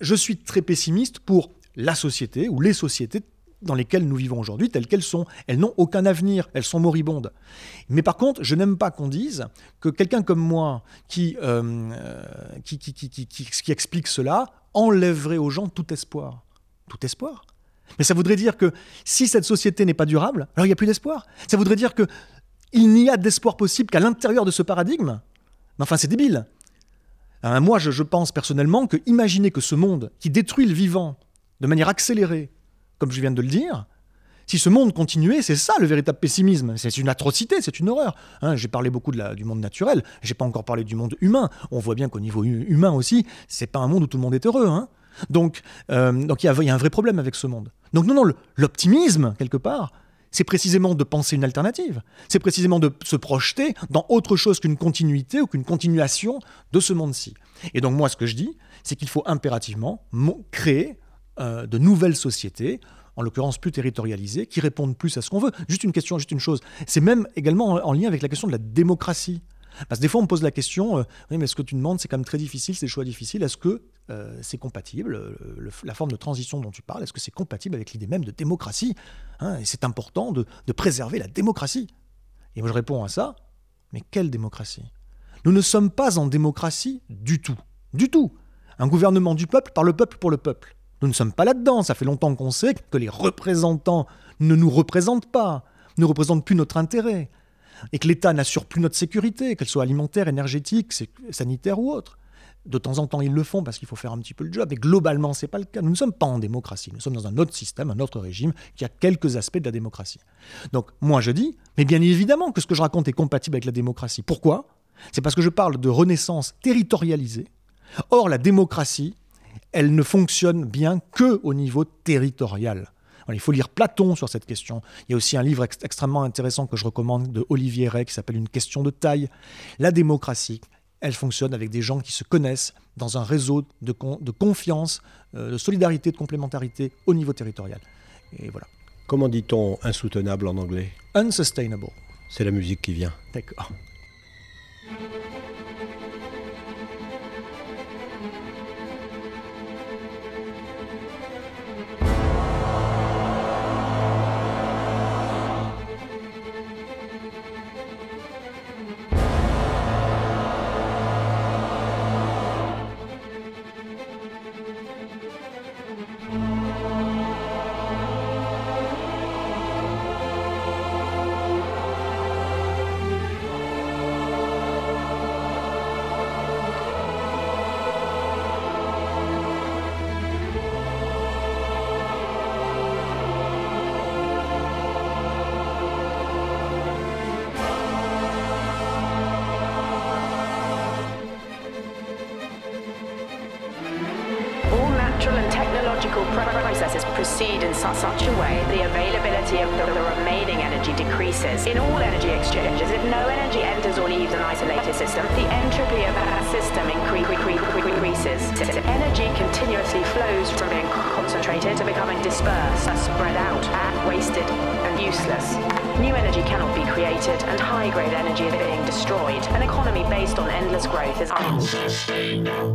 Je suis très pessimiste pour la société ou les sociétés dans lesquelles nous vivons aujourd'hui, telles qu'elles sont. Elles n'ont aucun avenir, elles sont moribondes. Mais par contre, je n'aime pas qu'on dise que quelqu'un comme moi qui, euh, qui, explique cela enlèverait aux gens tout espoir. Tout espoir? Mais ça voudrait dire que si cette société n'est pas durable, alors il n'y a plus d'espoir. Ça voudrait dire que il n'y a d'espoir possible qu'à l'intérieur de ce paradigme. Enfin, c'est débile. Euh, moi, je, pense personnellement que imaginer que ce monde qui détruit le vivant de manière accélérée, comme je viens de le dire, si ce monde continuait, c'est ça le véritable pessimisme. C'est une atrocité, c'est une horreur. Hein, j'ai parlé beaucoup du monde naturel, j'ai pas encore parlé du monde humain. On voit bien qu'au niveau humain aussi, c'est pas un monde où tout le monde est heureux. Hein. donc, euh, donc il y, a un vrai problème avec ce monde. Donc non, non, l'optimisme quelque part, c'est précisément de penser une alternative. C'est précisément de se projeter dans autre chose qu'une continuité ou qu'une continuation de ce monde-ci. Et donc moi, ce que je dis, c'est qu'il faut impérativement créer euh, de nouvelles sociétés en l'occurrence plus territorialisées, qui répondent plus à ce qu'on veut. Juste une question, juste une chose. C'est même également en lien avec la question de la démocratie. Parce que des fois, on me pose la question, euh, oui, mais ce que tu demandes, c'est quand même très difficile, c'est choix difficiles. Est-ce que euh, c'est compatible, euh, la forme de transition dont tu parles, est-ce que c'est compatible avec l'idée même de démocratie hein Et c'est important de, préserver la démocratie? Et moi, je réponds à ça, mais quelle démocratie? Nous ne sommes pas en démocratie du tout. Du tout. Un gouvernement du peuple par le peuple pour le peuple. Nous ne sommes pas là-dedans. Ça fait longtemps qu'on sait que les représentants ne nous représentent pas, ne représentent plus notre intérêt et que l'État n'assure plus notre sécurité, qu'elle soit alimentaire, énergétique, sanitaire ou autre. De temps en temps, ils le font parce qu'il faut faire un petit peu le job. Et globalement, ce n'est pas le cas. Nous ne sommes pas en démocratie. Nous sommes dans un autre système, un autre régime qui a quelques aspects de la démocratie. Donc, moi, je dis, mais bien évidemment que ce que je raconte est compatible avec la démocratie. Pourquoi? C'est parce que je parle de renaissance territorialisée. Or, la démocratie, elle ne fonctionne bien que au niveau territorial il faut lire Platon sur cette question. Il y a aussi un livre extrêmement intéressant que je recommande de Olivier Rey qui s'appelle Une question de taille. La démocratie, elle fonctionne avec des gens qui se connaissent dans un réseau de, confiance, euh, de solidarité, de complémentarité au niveau territorial. Et voilà. Comment dit-on insoutenable en anglais? Unsustainable. C'est la musique qui vient. D'accord. Proceed in su- such a way the availability of the, the remaining energy decreases. In all energy exchanges, if no energy enters or leaves an isolated system, the entropy of that system incre- incre- incre- increases. Energy continuously flows from being concentrated to becoming dispersed, spread out, wasted, and useless. New energy cannot be created, and high-grade energy is being destroyed. An economy based on endless growth is unsustainable.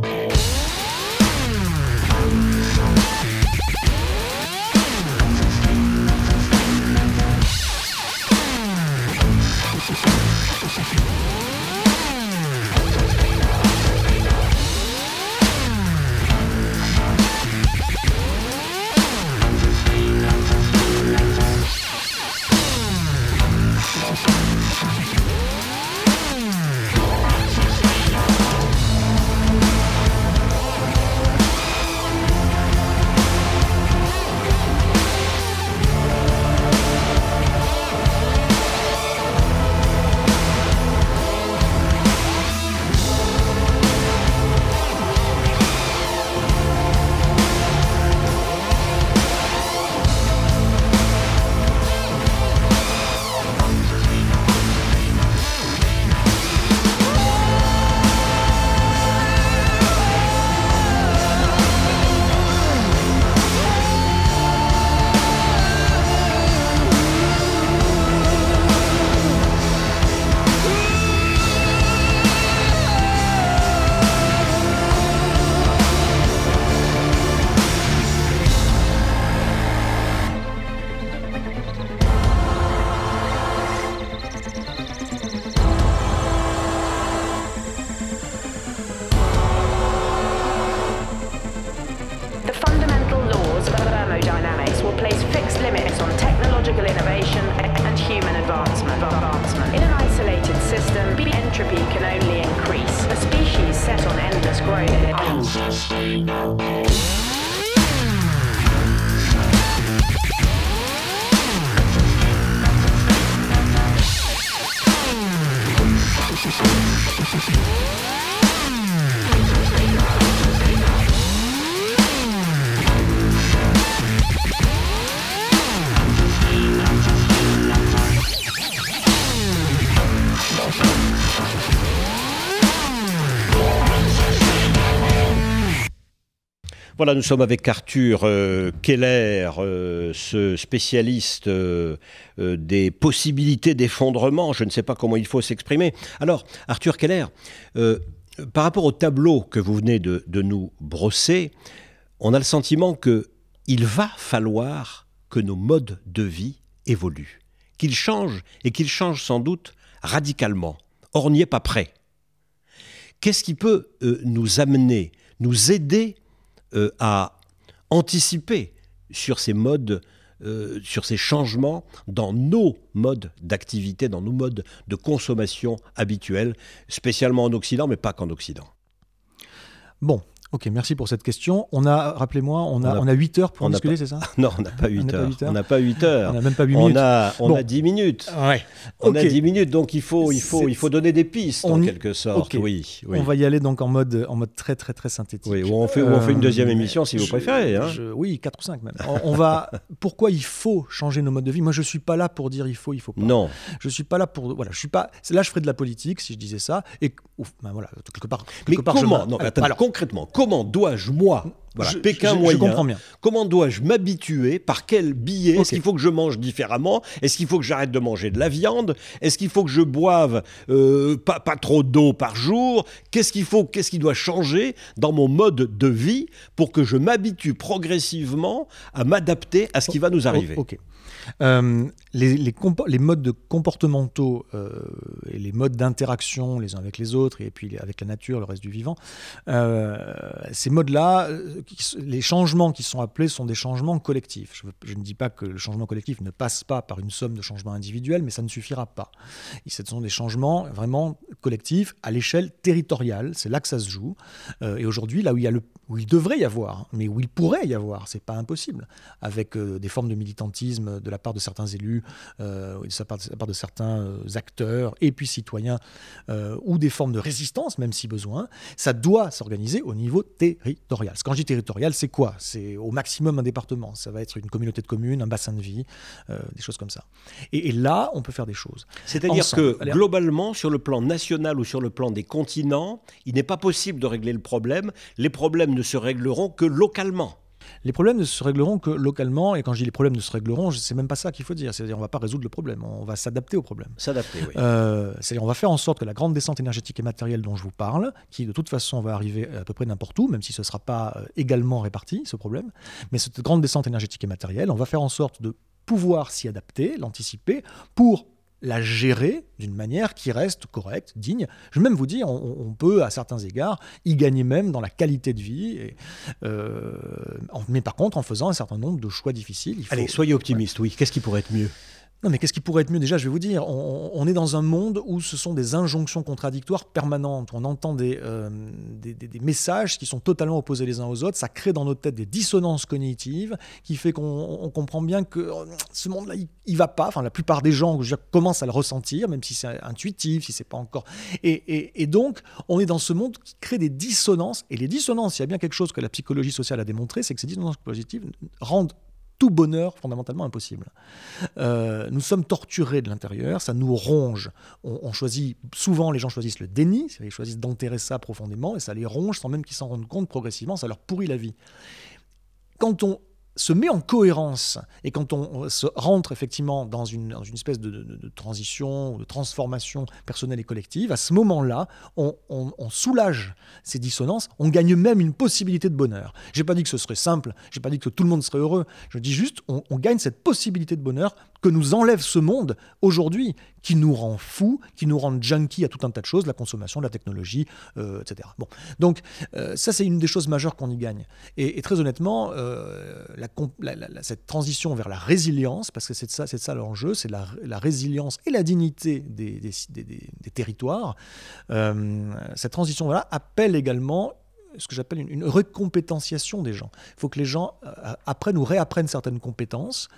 Voilà, nous sommes avec Arthur euh, Keller, euh, ce spécialiste euh, des possibilités d'effondrement. Je ne sais pas comment il faut s'exprimer. Alors, Arthur Keller, par rapport au tableau que vous venez de, nous brosser, on a le sentiment que il va falloir que nos modes de vie évoluent, qu'ils changent et qu'ils changent sans doute radicalement. Or, n'y est pas prêt. Qu'est-ce qui peut nous amener, nous aider euh, à anticiper sur ces modes, euh, sur ces changements dans nos modes d'activité, dans nos modes de consommation habituels, spécialement en Occident, mais pas qu'en Occident. Bon, ok, merci pour cette question. On a, rappelez-moi, on a, On a- on a 8 heures pour on en discuter, c'est ça? Non, on n'a pas 8 n'a pas heures. On n'a pas 8 heures. On n'a même pas 8 On minutes. a, on Bon. a 10 minutes. Ouais. On a 10 minutes, donc il faut, il faut, il faut donner des pistes en on quelque sorte. Ok. Oui, oui. On va y aller donc en mode, en mode très très très synthétique. Oui, ou on fait, ou on fait une deuxième Euh, émission si vous je- préférez. hein. je- oui, 4 ou 5 même. On, on va. Pourquoi il faut changer nos modes de vie? Moi, je suis pas là pour dire il faut, il faut pas. Non, Je suis pas là pour. Voilà, je suis pas. Là, je ferais de la politique si je disais ça. Et ouf, ben voilà, quelque part. mais part, je comment? me- Non, attendez, alors, concrètement, comment dois-je moi, voilà, je- Pékin je- je moyen, comprends bien. comment dois-je m'habituer Par quel billet. Est-ce qu'il faut que je mange différemment Est-ce qu'il faut que j'arrête de manger de la viande Est-ce qu'il faut que je boive euh, pas, pas trop d'eau par jour Qu'est-ce qu'il faut Qu'est-ce qui doit changer dans mon mode de vie pour que je m'habitue progressivement à m'adapter à ce qui va nous arriver Oh, Ok. Euh, les, les, compo- les modes de comportementaux euh, et les modes d'interaction les uns avec les autres et puis avec la nature, le reste du vivant, ces modes-là, les changements qui sont appelés sont des changements collectifs. Je, ne dis pas que le changement collectif ne passe pas par une somme de changements individuels, mais ça ne suffira pas. Et ce sont des changements vraiment collectifs à l'échelle territoriale. C'est là que ça se joue. Euh, et aujourd'hui, là où il y a le où il devrait y avoir, mais où il pourrait y avoir, c'est pas impossible, avec euh, des formes de militantisme de la part de certains élus, euh, de, la part de, la part de certains euh, acteurs et puis citoyens, ou des formes de résistance, même si besoin, ça doit s'organiser au niveau territorial. Quand je dis territorial, c'est quoi? C'est au maximum un département, ça va être une communauté de communes, un bassin de vie, des choses comme ça. Et, et là, on peut faire des choses. C'est-à-dire que Allez, globalement, sur le plan national ou sur le plan des continents, il n'est pas possible de régler le problème. Les problèmes ne se régleront que localement. Les problèmes ne se régleront que localement, et quand je dis les problèmes ne se régleront, c'est même pas ça qu'il faut dire. C'est-à-dire on va pas résoudre le problème, on va s'adapter au problème. S'adapter, oui. Euh, C'est-à-dire on va faire en sorte que la grande descente énergétique et matérielle dont je vous parle, qui de toute façon va arriver à peu près n'importe où, même si ce ne sera pas euh, également réparti, ce problème, mais cette grande descente énergétique et matérielle, on va faire en sorte de pouvoir s'y adapter, l'anticiper, pour la gérer d'une manière qui reste correcte, digne. Je vais même vous dire, on, on peut, à certains égards, y gagner même dans la qualité de vie, et, euh, mais par contre en faisant un certain nombre de choix difficiles. Il faut- Allez, soyez optimiste, oui. Qu'est-ce qui pourrait être mieux? Non, mais qu'est-ce qui pourrait être mieux? Déjà, je vais vous dire, on, est dans un monde où ce sont des injonctions contradictoires permanentes. On entend des, euh, messages qui sont totalement opposés les uns aux autres. Ça crée dans notre tête des dissonances cognitives qui fait qu'on on comprend bien que euh, ce monde-là, il, il va pas. Enfin, la plupart des gens commencent à le ressentir, même si c'est intuitif, si c'est pas encore. Et- et donc, on est dans ce monde qui crée des dissonances. Et les dissonances, il y a bien quelque chose que la psychologie sociale a démontré, c'est que ces dissonances positives rendent tout bonheur fondamentalement impossible. Euh, nous sommes torturés de l'intérieur, ça nous ronge. On, on choisit souvent les gens choisissent le déni, ils choisissent d'enterrer ça profondément et ça les ronge sans même qu'ils s'en rendent compte progressivement, ça leur pourrit la vie. Quand on se met en cohérence et quand on se rentre effectivement dans une, dans une espèce de, transition, de transformation personnelle et collective, à ce moment-là, on, soulage ces dissonances, on gagne même une possibilité de bonheur. J'ai pas dit que ce serait simple, j'ai pas dit que tout le monde serait heureux, je dis juste on gagne cette possibilité de bonheur que nous enlève ce monde aujourd'hui, qui nous rend fous, qui nous rend junkies à tout un tas de choses, la consommation, la technologie, euh, etc. Bon, donc euh, ça c'est une des choses majeures qu'on y gagne. Et, très honnêtement, euh, cette transition vers la résilience, parce que c'est ça, c'est ça l'enjeu, c'est la, résilience et la dignité des, territoires. Cette transition-là appelle également ce que j'appelle une, une recompétentiation des gens. Il faut que les gens apprennent ou réapprennent certaines compétences.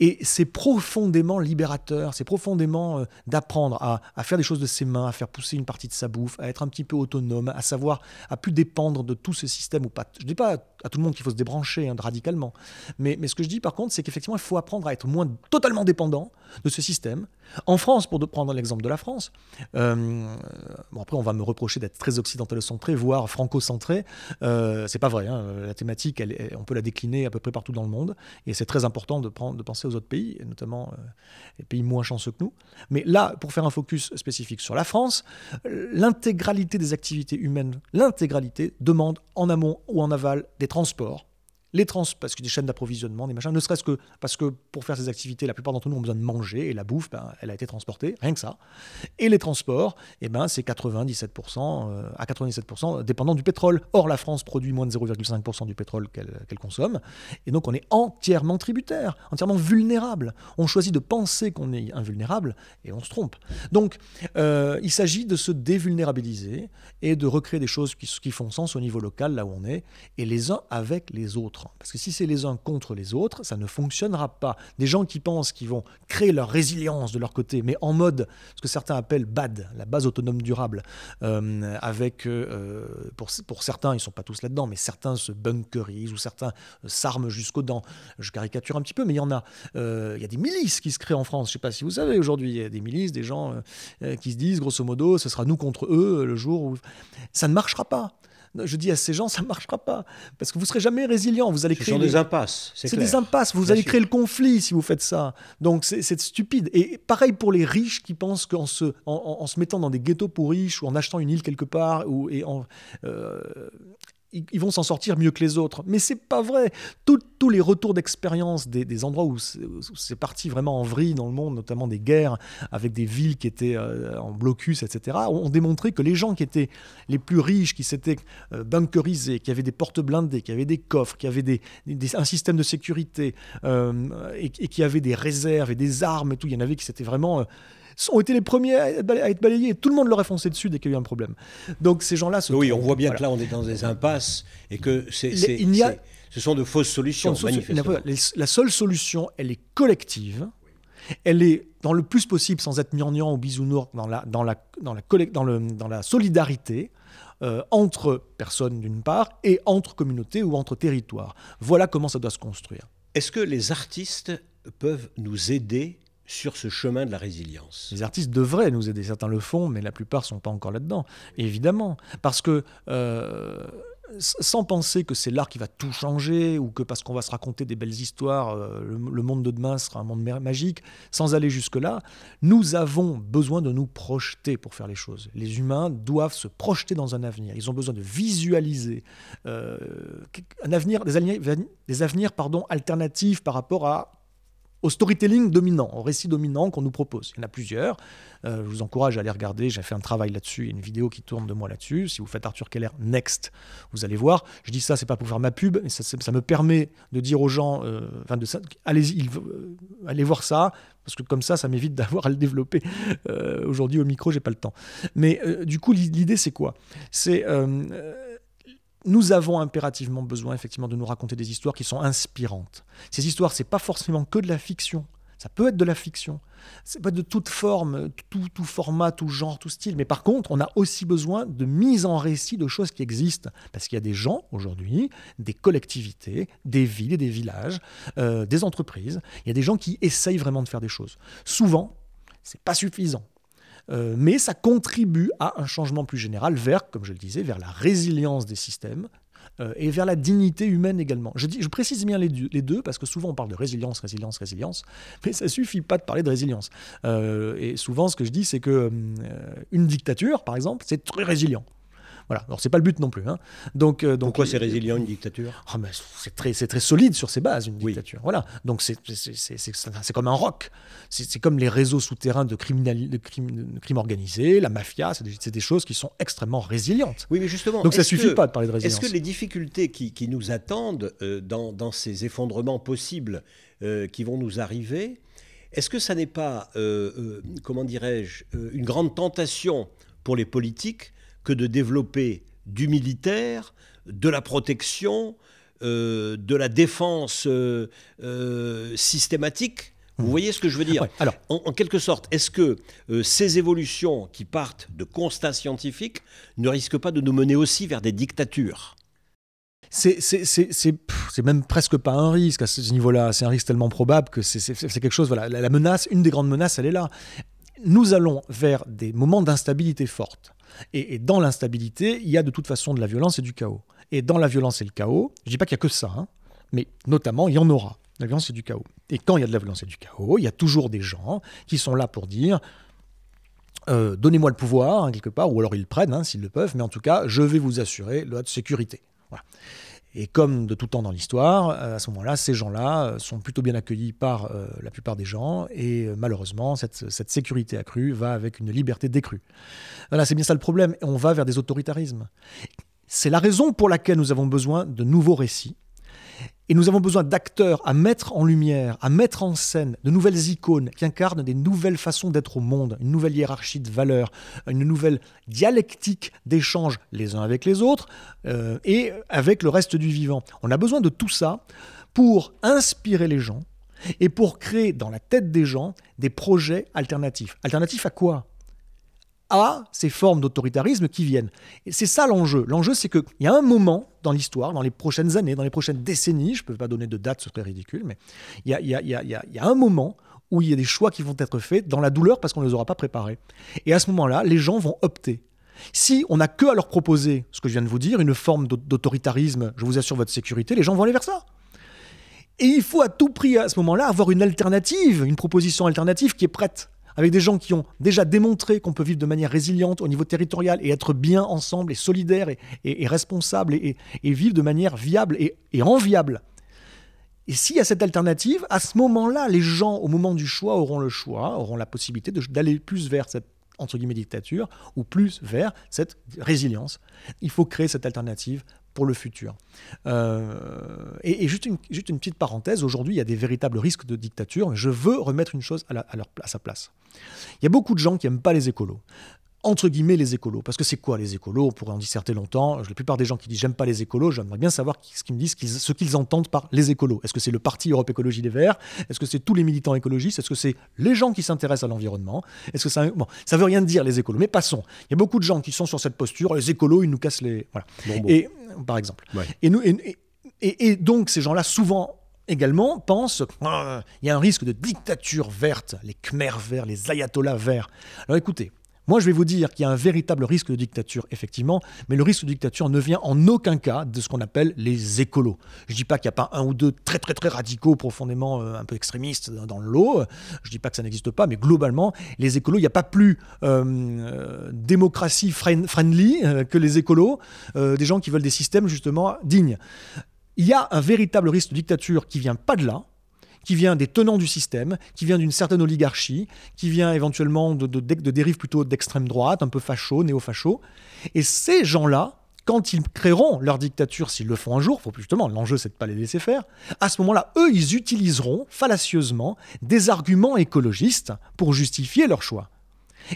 Et c'est profondément libérateur, c'est profondément euh, d'apprendre à, à faire des choses de ses mains, à faire pousser une partie de sa bouffe, à être un petit peu autonome, à savoir, à plus dépendre de tous ces systèmes ou pas. Je dis pas à tout le monde qu'il faut se débrancher hein, radicalement, mais, ce que je dis par contre, c'est qu'effectivement, il faut apprendre à être moins totalement dépendant de ce système. En France, pour prendre l'exemple de la France, euh, bon après on va me reprocher d'être très occidentalocentré, voire franco-centré. Euh, c'est pas vrai. hein. La thématique, on peut la décliner à peu près partout dans le monde, et c'est très important de, penser aux autres pays, et notamment euh, les pays moins chanceux que nous. Mais là, pour faire un focus spécifique sur la France, l'intégralité des activités humaines, l'intégralité demande en amont ou en aval des transports. Les trans, parce que des chaînes d'approvisionnement, des machins, ne serait-ce que parce que pour faire ces activités, la plupart d'entre nous ont besoin de manger et la bouffe, ben, elle a été transportée, rien que ça. Et les transports, eh ben, c'est 97% euh, à 97% dépendant du pétrole. Or, la France produit moins de 0,5% du pétrole qu'elle consomme. Et donc, on est entièrement tributaire, entièrement vulnérable. On choisit de penser qu'on est invulnérable et on se trompe. Donc, euh, il s'agit de se dévulnérabiliser et de recréer des choses qui font sens au niveau local, là où on est, et les uns avec les autres. Parce que si c'est les uns contre les autres, ça ne fonctionnera pas. Des gens qui pensent qu'ils vont créer leur résilience de leur côté, mais en mode ce que certains appellent BAD, la base autonome durable, euh, avec, euh, pour, pour certains, ils ne sont pas tous là-dedans, mais certains se bunkerisent ou certains euh, s'arment jusqu'aux dents. Je caricature un petit peu, mais il y en a. Euh, Il y a des milices qui se créent en France. Je ne sais pas si vous savez aujourd'hui, il y a des milices, des gens euh, euh, qui se disent, grosso modo, ce sera nous contre eux euh, le jour où. Ça ne marchera pas. Je dis à ces gens, ça ne marchera pas. Parce que vous ne serez jamais résilient. Vous allez Ce créer sont les- des impasses, c'est des impasses. Vous Bien allez sûr. créer le conflit si vous faites ça. Donc c'est c'est stupide. Et pareil pour les riches qui pensent qu'en se, en, en- en se mettant dans des ghettos pour riches ou en achetant une île quelque part ou, et en, euh, ils, vont s'en sortir mieux que les autres. Mais c'est pas vrai. Tous les retours d'expérience des, endroits où c'est parti vraiment en vrille dans le monde, notamment des guerres avec des villes qui étaient euh, en blocus, etc., ont, ont démontré que les gens qui étaient les plus riches, qui s'étaient euh, bunkerisés, qui avaient des portes blindées, qui avaient des coffres, qui avaient un système de sécurité euh, et, qui avaient des réserves et des armes tout, il y en avait qui s'étaient vraiment ont été les premiers à être balayés et tout le monde leur a foncé dessus dès qu'il y a eu un problème. Donc ces gens-là se Oui, on voit bien Voilà. que là, on est dans des impasses et que c'est, a- ce sont de fausses solutions, manifestement. La seule solution, elle est collective. Elle est dans le plus possible, sans être gnangnan ou bisounours, dans la, dans la, dans la, dans le, dans la solidarité euh, entre personnes d'une part et entre communautés ou entre territoires. Voilà comment ça doit se construire. Est-ce que les artistes peuvent nous aider sur ce chemin de la résilience Les artistes devraient nous aider, certains le font, mais la plupart sont pas encore là-dedans, évidemment. Parce que euh, sans penser que c'est l'art qui va tout changer, ou que parce qu'on va se raconter des belles histoires, euh, le, monde de demain sera un monde magique, sans aller jusque-là, nous avons besoin de nous projeter pour faire les choses. Les humains doivent se projeter dans un avenir. Ils ont besoin de visualiser euh, un avenir, des, alni- des avenirs pardon, alternatifs par rapport à au storytelling dominant, au récit dominant qu'on nous propose. Il y en a plusieurs. Euh, je vous encourage à aller regarder. J'ai fait un travail là-dessus. Une vidéo qui tourne de moi là-dessus. Si vous faites Arthur Keller Next, vous allez voir. Je dis ça, c'est pas pour faire ma pub, mais ça, me permet de dire aux gens, euh, enfin de il- euh, allez voir ça, parce que comme ça, ça m'évite d'avoir à le développer. Aujourd'hui au micro, j'ai pas le temps. Mais du coup, l'i- l'idée c'est quoi? C'est nous avons impérativement besoin effectivement de nous raconter des histoires qui sont inspirantes. Ces histoires, c'est pas forcément que de la fiction. Ça peut être de la fiction. C'est pas de toute forme, tout, format, tout genre, tout style. Mais par contre, on a aussi besoin de mise en récit de choses qui existent. Parce qu'il y a des gens aujourd'hui, des collectivités, des villes et des villages, euh, des entreprises. Il y a des gens qui essayent vraiment de faire des choses. Souvent, c'est pas suffisant. Euh, mais ça contribue à un changement plus général vers, comme je le disais, vers la résilience des systèmes euh, et vers la dignité humaine également. Je, précise bien les deux, parce que souvent on parle de résilience, résilience, résilience, mais ça suffit pas de parler de résilience. Euh, et souvent ce que je dis, c'est que une dictature, par exemple, c'est très résilient. Voilà. Alors c'est pas le but non plus. hein. Donc, euh, donc Pourquoi c'est résilient une dictature? Ah, c'est très, c'est très solide sur ses bases, une Oui. dictature. Voilà. Donc c'est, c'est, c'est, c'est- c'est comme un rock. C'est, comme les réseaux souterrains de, criminali- de, crime, de crime organisé, la mafia. C'est des, choses qui sont extrêmement résilientes. Oui, mais justement. Donc ça est-ce suffit que- pas de parler de Est-ce résilience. que les difficultés qui, qui nous attendent euh, dans, dans ces effondrements possibles euh, qui vont nous arriver, est-ce que ça n'est pas, euh, euh, comment dirais-je, une grande tentation pour les politiques que de développer du militaire, de la protection, euh, de la défense euh, euh, systématique Vous voyez ce que je veux dire Ouais. Alors, en, en quelque sorte, est-ce que ces évolutions qui partent de constats scientifiques ne risquent pas de nous mener aussi vers des dictatures? C'est, même presque pas un risque à ce niveau-là. C'est un risque tellement probable que c'est, quelque chose. Voilà, la, la menace, une des grandes menaces, elle est là. Nous allons vers des moments d'instabilité forte. Et, dans l'instabilité, il y a de toute façon de la violence et du chaos. Et dans la violence et le chaos, je dis pas qu'il y a que ça, hein, mais notamment, il y en aura. La violence et du chaos. Et quand il y a de la violence et du chaos, il y a toujours des gens qui sont là pour dire euh, donnez-moi le pouvoir, hein, quelque part, ou alors ils le prennent hein, s'ils le peuvent, mais en tout cas, je vais vous assurer votre sécurité. Voilà. Et comme de tout temps dans l'histoire, euh, à ce moment-là, ces gens-là euh, sont plutôt bien accueillis par euh, la plupart des gens, et malheureusement, cette, cette sécurité accrue va avec une liberté décrue. Voilà, c'est bien ça le problème, on va vers des autoritarismes. C'est la raison pour laquelle nous avons besoin de nouveaux récits, et nous avons besoin d'acteurs à mettre en lumière, à mettre en scène de nouvelles icônes qui incarnent des nouvelles façons d'être au monde, une nouvelle hiérarchie de valeurs, une nouvelle dialectique d'échange les uns avec les autres euh, et avec le reste du vivant. On a besoin de tout ça pour inspirer les gens et pour créer dans la tête des gens des projets alternatifs. Alternatifs à quoi? À ces formes d'autoritarisme qui viennent. C'est ça l'enjeu. L'enjeu, c'est qu'il y a un moment dans l'histoire, dans les prochaines années, dans les prochaines décennies, je ne peux pas donner de date, ce serait ridicule, mais il y a, y a- un moment où il y a des choix qui vont être faits dans la douleur parce qu'on ne les aura pas préparés. Et à ce moment-là, les gens vont opter. Si on n'a que à leur proposer, ce que je viens de vous dire, une forme d'aut- d'autoritarisme, je vous assure votre sécurité, les gens vont aller vers ça. Et il faut à tout prix, à ce moment-là, avoir une alternative, une proposition alternative qui est prête, avec des gens qui ont déjà démontré qu'on peut vivre de manière résiliente au niveau territorial et être bien ensemble et solidaire et, et- responsable et, vivre de manière viable et, et enviable. Et s'il y a cette alternative, à ce moment-là, les gens, au moment du choix, auront le choix, auront la possibilité d'aller plus vers cette entre guillemets dictature ou plus vers cette résilience. Il faut créer cette alternative pour le futur. Euh, et, juste, une, petite parenthèse, aujourd'hui il y a des véritables risques de dictature, je veux remettre une chose à, leur, à sa place. Il y a beaucoup de gens qui n'aiment pas les écolos entre guillemets les écolos. Parce que c'est quoi les écolos? On pourrait en disserter longtemps. La plupart des gens qui disent j'aime pas les écolos, j'aimerais bien savoir ce qu'ils me disent, ce qu'ils entendent par les écolos. Est-ce que c'est le Parti Europe Écologie des Verts? Est-ce que c'est tous les militants écologistes? Est-ce que c'est les gens qui s'intéressent à l'environnement? Est-ce que ça. Bon, ça veut rien dire les écolos. Mais passons. Il y a beaucoup de gens qui sont sur cette posture. Les écolos, ils nous cassent les. Voilà. Et, par exemple. Et, nous, et, et donc, ces gens-là, souvent, également pensent qu'il y a un risque de dictature verte, les Khmers verts, les ayatollahs verts. Alors écoutez, moi, je vais vous dire qu'il y a un véritable risque de dictature, effectivement, mais le risque de dictature ne vient en aucun cas de ce qu'on appelle les écolos. Je ne dis pas qu'il n'y a pas un ou deux très très très radicaux, profondément euh, un peu extrémistes dans le lot. Je ne dis pas que ça n'existe pas, mais globalement, les écolos, il n'y a pas plus euh, euh, démocratie friendly que les écolos, des gens qui veulent des systèmes justement dignes. Il y a un véritable risque de dictature qui vient pas de là, qui vient des tenants du système, qui vient d'une certaine oligarchie, qui vient éventuellement de, dérives plutôt d'extrême droite, un peu facho, néo-facho. Et ces gens-là, quand ils créeront leur dictature, s'ils le font un jour, faut justement, l'enjeu c'est de pas les laisser faire, à ce moment-là, eux, ils utiliseront fallacieusement des arguments écologistes pour justifier leur choix.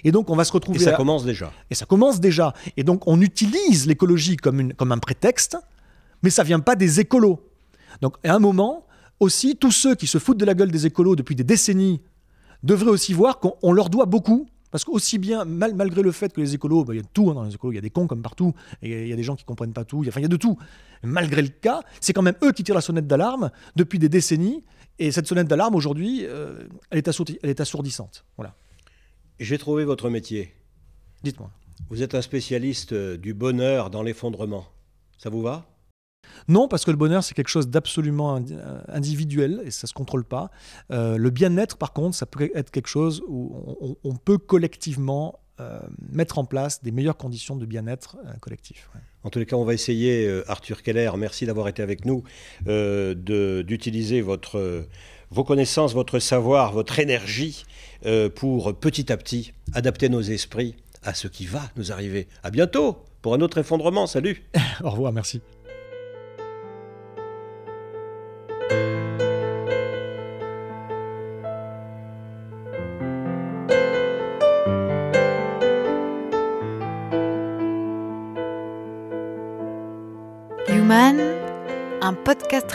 Et donc on va se retrouver... Et ça commence déjà. Et ça commence déjà. Et donc on utilise l'écologie comme, comme un prétexte, mais ça vient pas des écolos. Donc à un moment, aussi, tous ceux qui se foutent de la gueule des écolos depuis des décennies devraient aussi voir qu'on leur doit beaucoup. Parce qu'aussi bien, malgré le fait que les écolos, bah, il y a de tout hein, dans les écolos, il y a des cons comme partout, et il y a des gens qui comprennent pas tout, enfin il y a de tout. malgré le cas, c'est quand même eux qui tirent la sonnette d'alarme depuis des décennies, et cette sonnette d'alarme aujourd'hui, euh, elle, elle, est assourdissante. Voilà. J'ai trouvé votre métier. Dites-moi. Vous êtes un spécialiste euh, du bonheur dans l'effondrement. Ça vous va? Non, parce que le bonheur, c'est quelque chose d'absolument euh, individuel et ça ne se contrôle pas. Euh, le bien-être, par contre, ça peut être quelque chose où on, peut collectivement euh, mettre en place des meilleures conditions de bien-être collectif. En tous les cas, on va essayer, Arthur Keller, merci d'avoir été avec nous, d'utiliser votre, vos connaissances, votre savoir, votre énergie pour petit à petit adapter nos esprits à ce qui va nous arriver. À bientôt pour un autre effondrement. Salut. Au revoir, merci.